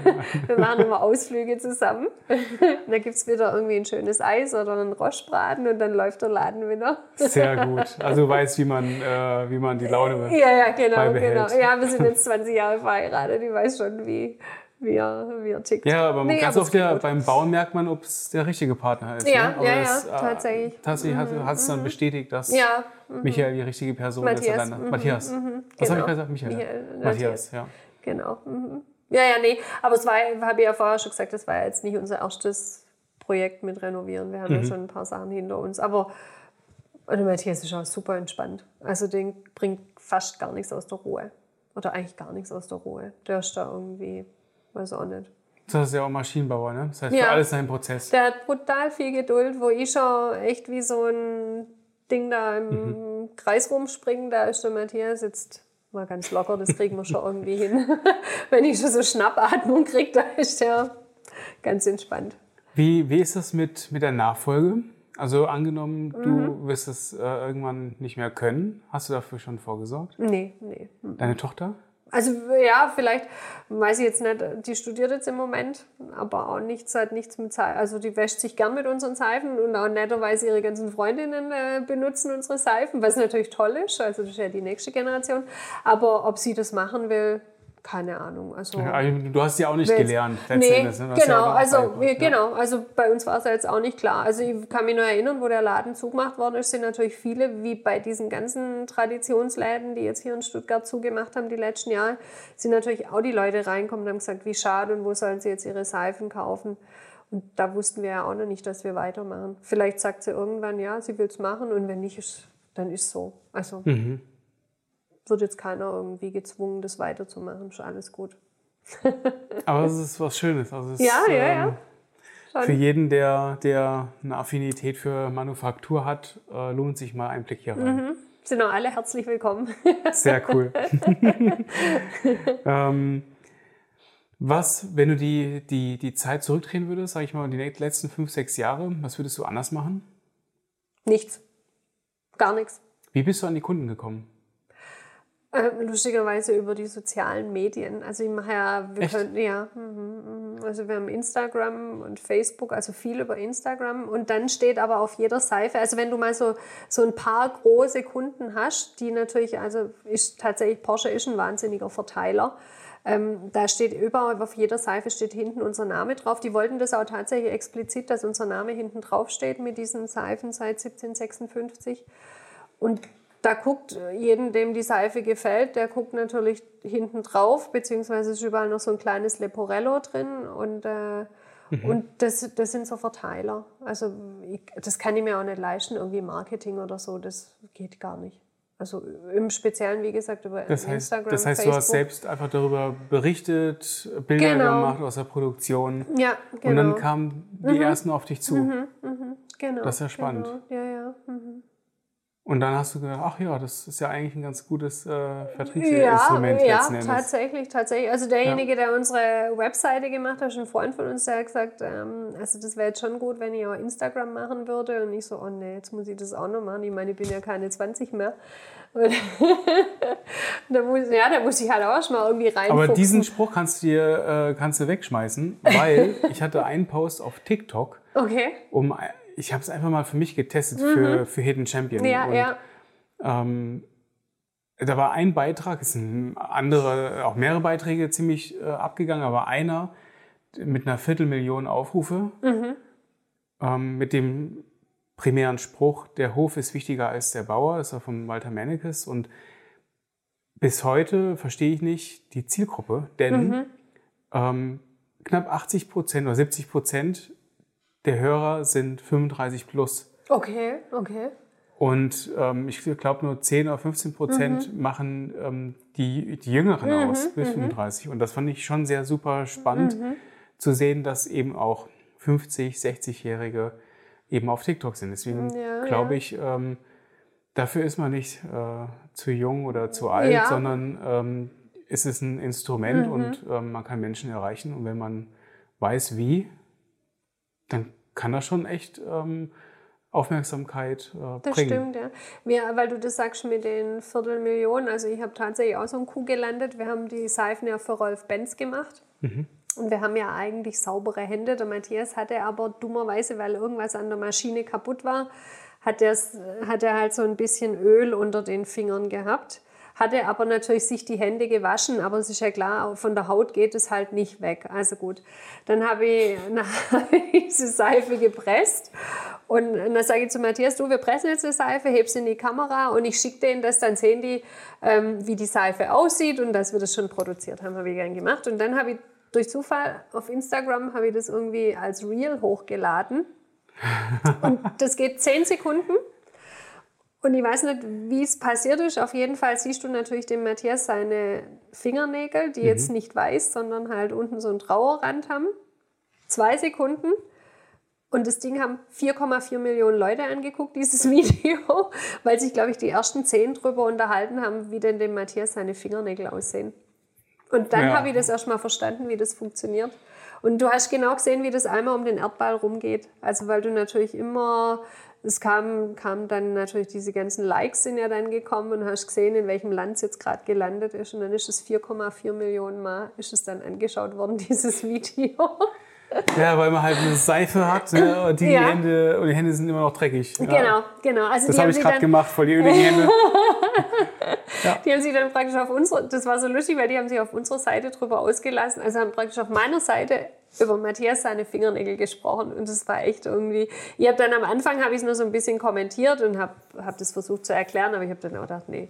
wir machen immer Ausflüge zusammen. da gibt es wieder irgendwie ein schönes Eis oder einen Rostbraten und dann läuft der Laden wieder. sehr gut. Also du weißt, wie man, äh, wie man die Laune Ja, ja, genau, genau. Ja, wir sind jetzt 20 Jahre verheiratet. Ich weiß schon, wie, wie er, wie er tickt. Ja, aber nee, ganz oft ja, beim Bauen merkt man, ob es der richtige Partner ist. Ja, ne? ja, ja, äh, tatsächlich. Tatsächlich mhm. hat es dann bestätigt, dass ja, mhm. Michael die richtige Person Matthias. ist. Mhm. Matthias. Mhm. Was genau. habe ich gesagt? Michael. Michael Matthias, ja. Genau. Mhm. Ja, ja, nee. Aber es war, habe ich ja vorher schon gesagt, das war jetzt nicht unser erstes Projekt mit Renovieren. Wir haben ja mhm. schon ein paar Sachen hinter uns. Aber und Matthias ist auch super entspannt. Also den bringt fast gar nichts aus der Ruhe. Oder eigentlich gar nichts aus der Ruhe. Der ist da irgendwie Weiß auch nicht. Das ist ja auch Maschinenbauer, ne? Das heißt, ja. für alles ein Prozess. Der hat brutal viel Geduld, wo ich schon echt wie so ein Ding da im mhm. Kreis rumspringen, da ist der Matthias jetzt mal ganz locker, das kriegen wir schon irgendwie hin. [LAUGHS] Wenn ich schon so Schnappatmung kriege, da ist der ganz entspannt. Wie, wie ist das mit, mit der Nachfolge? Also angenommen, mhm. du wirst es äh, irgendwann nicht mehr können. Hast du dafür schon vorgesorgt? Nee, nee. Deine Tochter? Also ja, vielleicht, weiß ich jetzt nicht, die studiert jetzt im Moment, aber auch nichts, hat nichts mit Seifen. Also die wäscht sich gern mit unseren Seifen und auch netterweise ihre ganzen Freundinnen äh, benutzen unsere Seifen, was natürlich toll ist, also das ist ja die nächste Generation. Aber ob sie das machen will, keine Ahnung. Also, ja, du hast ja auch nicht gelernt. Nee, ne? genau, ja also, ja. genau. Also bei uns war es ja jetzt auch nicht klar. Also ich kann mich nur erinnern, wo der Laden zugemacht worden ist, sind natürlich viele, wie bei diesen ganzen Traditionsläden, die jetzt hier in Stuttgart zugemacht haben die letzten Jahre, sind natürlich auch die Leute reinkommen und haben gesagt, wie schade und wo sollen sie jetzt ihre Seifen kaufen. Und da wussten wir ja auch noch nicht, dass wir weitermachen. Vielleicht sagt sie irgendwann, ja, sie will es machen und wenn nicht, dann ist es so. Also mhm wird jetzt keiner irgendwie gezwungen, das weiterzumachen. Ist alles gut. [LAUGHS] Aber es ist was Schönes. Also es ja, ist, ja, ja. Ähm, für jeden, der, der eine Affinität für Manufaktur hat, äh, lohnt sich mal ein Blick hier rein. Mhm. Sind auch alle herzlich willkommen. [LAUGHS] Sehr cool. [LAUGHS] ähm, was, wenn du die, die, die Zeit zurückdrehen würdest, sag ich mal, die letzten fünf, sechs Jahre, was würdest du anders machen? Nichts. Gar nichts. Wie bist du an die Kunden gekommen? Äh, lustigerweise über die sozialen Medien. Also ich mache ja, wir können, ja, mhm, mhm. also wir haben Instagram und Facebook, also viel über Instagram. Und dann steht aber auf jeder Seife, also wenn du mal so, so ein paar große Kunden hast, die natürlich, also ist tatsächlich, Porsche ist ein wahnsinniger Verteiler. Ähm, da steht überall, auf jeder Seife steht hinten unser Name drauf. Die wollten das auch tatsächlich explizit, dass unser Name hinten drauf steht mit diesen Seifen seit 1756. Und da guckt jeden, dem die Seife gefällt, der guckt natürlich hinten drauf, beziehungsweise ist überall noch so ein kleines Leporello drin und, äh, mhm. und das, das sind so Verteiler. Also ich, das kann ich mir auch nicht leisten, irgendwie Marketing oder so, das geht gar nicht. Also im Speziellen, wie gesagt, über das heißt, Instagram. Das heißt, Facebook. du hast selbst einfach darüber berichtet, Bilder genau. gemacht aus der Produktion. Ja, genau. Und dann kamen die mhm. ersten auf dich zu. Mhm, mh, genau. Das ist ja spannend. Genau. Ja, ja. Und dann hast du gedacht, ach ja, das ist ja eigentlich ein ganz gutes äh, Vertriebsinstrument ja, ja, tatsächlich, tatsächlich. Also derjenige, ja. der unsere Webseite gemacht hat, ist ein Freund von uns, der hat gesagt, ähm, also das wäre jetzt schon gut, wenn ich auch Instagram machen würde. Und ich so, oh nee, jetzt muss ich das auch noch machen. Ich meine, ich bin ja keine 20 mehr. Und [LAUGHS] da muss, ja, da muss ich halt auch schon mal irgendwie rein. Aber diesen Spruch kannst du dir äh, kannst du wegschmeißen, weil [LAUGHS] ich hatte einen Post auf TikTok, okay. um ich habe es einfach mal für mich getestet, mhm. für, für Hidden Champion. Ja, und, ja. Ähm, da war ein Beitrag, es sind andere, auch mehrere Beiträge ziemlich äh, abgegangen, aber einer mit einer Viertelmillion Aufrufe, mhm. ähm, mit dem primären Spruch, der Hof ist wichtiger als der Bauer, das war von Walter Mannekes und bis heute verstehe ich nicht die Zielgruppe, denn mhm. ähm, knapp 80 Prozent oder 70 Prozent der Hörer sind 35 plus. Okay, okay. Und ähm, ich glaube, nur 10 oder 15 Prozent mhm. machen ähm, die, die Jüngeren mhm, aus, bis mhm. 35. Und das fand ich schon sehr super spannend mhm. zu sehen, dass eben auch 50, 60-Jährige eben auf TikTok sind. Deswegen ja, glaube ja. ich, ähm, dafür ist man nicht äh, zu jung oder zu alt, ja. sondern ähm, es ist ein Instrument mhm. und ähm, man kann Menschen erreichen. Und wenn man weiß, wie, dann kann das schon echt ähm, Aufmerksamkeit äh, bringen. Das stimmt, ja. Wir, weil du das sagst mit den Viertelmillionen, also ich habe tatsächlich auch so einen Kuh gelandet. Wir haben die Seifen ja für Rolf Benz gemacht. Mhm. Und wir haben ja eigentlich saubere Hände. Der Matthias hatte aber dummerweise, weil irgendwas an der Maschine kaputt war, hat, hat er halt so ein bisschen Öl unter den Fingern gehabt hatte aber natürlich sich die Hände gewaschen, aber es ist ja klar, von der Haut geht es halt nicht weg. Also gut, dann habe ich, [LAUGHS] hab diese Seife gepresst und dann sage ich zu Matthias, du, wir pressen jetzt eine Seife, heb sie in die Kamera und ich schicke denen das, dann sehen die, ähm, wie die Seife aussieht und dass wir das schon produziert haben, habe ich gern gemacht. Und dann habe ich durch Zufall auf Instagram habe ich das irgendwie als Reel hochgeladen. Und das geht zehn Sekunden. Und ich weiß nicht, wie es passiert ist. Auf jeden Fall siehst du natürlich dem Matthias seine Fingernägel, die mhm. jetzt nicht weiß, sondern halt unten so einen Trauerrand haben. Zwei Sekunden. Und das Ding haben 4,4 Millionen Leute angeguckt, dieses [LAUGHS] Video, weil sich, glaube ich, die ersten zehn drüber unterhalten haben, wie denn dem Matthias seine Fingernägel aussehen. Und dann ja. habe ich das erstmal verstanden, wie das funktioniert. Und du hast genau gesehen, wie das einmal um den Erdball rumgeht. Also weil du natürlich immer es kam, kam dann natürlich, diese ganzen Likes sind ja dann gekommen und hast gesehen, in welchem Land es jetzt gerade gelandet ist. Und dann ist es 4,4 Millionen Mal ist es dann angeschaut worden, [LAUGHS] dieses Video. [LAUGHS] Ja, weil man halt eine Seife hat ne, und, die ja. Hände, und die Hände sind immer noch dreckig. Ja. Genau, genau. Also das habe ich gerade gemacht, voll die öligen Hände. [LAUGHS] ja. Die haben sich dann praktisch auf unsere, das war so lustig, weil die haben sich auf unserer Seite drüber ausgelassen. Also haben praktisch auf meiner Seite über Matthias seine Fingernägel gesprochen und das war echt irgendwie. Ich habe dann am Anfang habe ich es nur so ein bisschen kommentiert und habe hab das versucht zu erklären, aber ich habe dann auch gedacht, nee.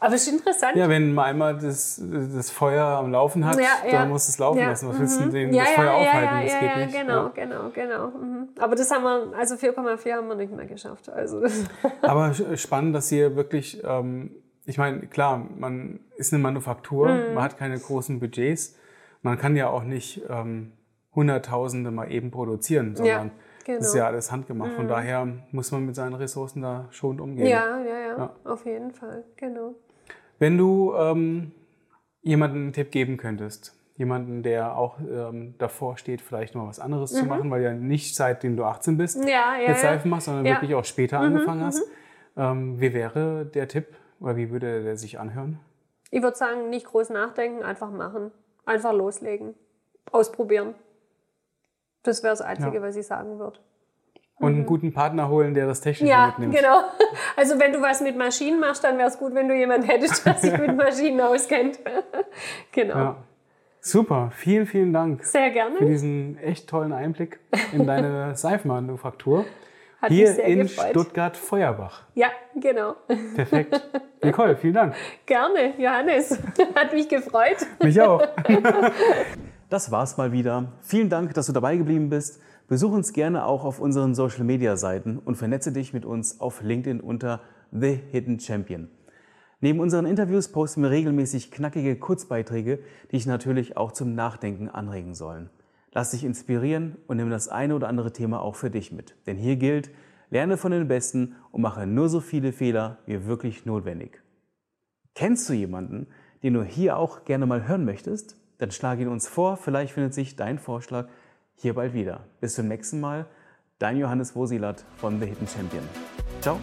Aber es ist interessant. Ja, wenn man einmal das, das Feuer am Laufen hat, ja, ja. dann muss es laufen lassen. Was willst du mhm. denn ja, das Feuer aufhalten? Ja, das geht nicht. Genau, genau, genau. Mhm. Aber das haben wir, also 4,4 haben wir nicht mehr geschafft. Also [LAUGHS] Aber spannend, dass ihr wirklich, ähm, ich meine, klar, man ist eine Manufaktur, mhm. man hat keine großen Budgets. Man kann ja auch nicht ähm, Hunderttausende mal eben produzieren, sondern genau. das ist ja alles handgemacht. Von mhm. daher muss man mit seinen Ressourcen da schon umgehen. Ja, ja, ja, ja. auf jeden Fall, genau. Wenn du ähm, jemanden einen Tipp geben könntest, jemanden, der auch ähm, davor steht, vielleicht noch was anderes mhm. zu machen, weil ja nicht seitdem du 18 bist ja, ja, jetzt Seifen machst, sondern wirklich auch später mhm, angefangen hast. Mhm. Ähm, wie wäre der Tipp oder wie würde der sich anhören? Ich würde sagen, nicht groß nachdenken, einfach machen. Einfach loslegen. Ausprobieren. Das wäre das Einzige, ja. was ich sagen würde. Und einen mhm. guten Partner holen, der das Technische ja, mitnimmt. Ja, genau. [LAUGHS] Also wenn du was mit Maschinen machst, dann wäre es gut, wenn du jemanden hättest, [LAUGHS] der sich mit Maschinen auskennt. [LAUGHS] genau. Ja. Super, vielen, vielen Dank. Sehr gerne. Für diesen echt tollen Einblick in deine Seifenmanufaktur. Hat Hier mich sehr in gefreut. Stuttgart-Feuerbach. Ja, genau. Perfekt. Nicole, vielen Dank. Gerne, Johannes. Hat mich gefreut. Mich auch. Das war's mal wieder. Vielen Dank, dass du dabei geblieben bist. Besuch uns gerne auch auf unseren Social Media Seiten und vernetze dich mit uns auf LinkedIn unter The Hidden Champion. Neben unseren Interviews posten wir regelmäßig knackige Kurzbeiträge, die dich natürlich auch zum Nachdenken anregen sollen. Lass dich inspirieren und nimm das eine oder andere Thema auch für dich mit. Denn hier gilt, lerne von den Besten und mache nur so viele Fehler wie wirklich notwendig. Kennst du jemanden, den du hier auch gerne mal hören möchtest? Dann schlage ihn uns vor, vielleicht findet sich dein Vorschlag hier bald wieder. Bis zum nächsten Mal, dein Johannes Wosilat von The Hidden Champion. Ciao!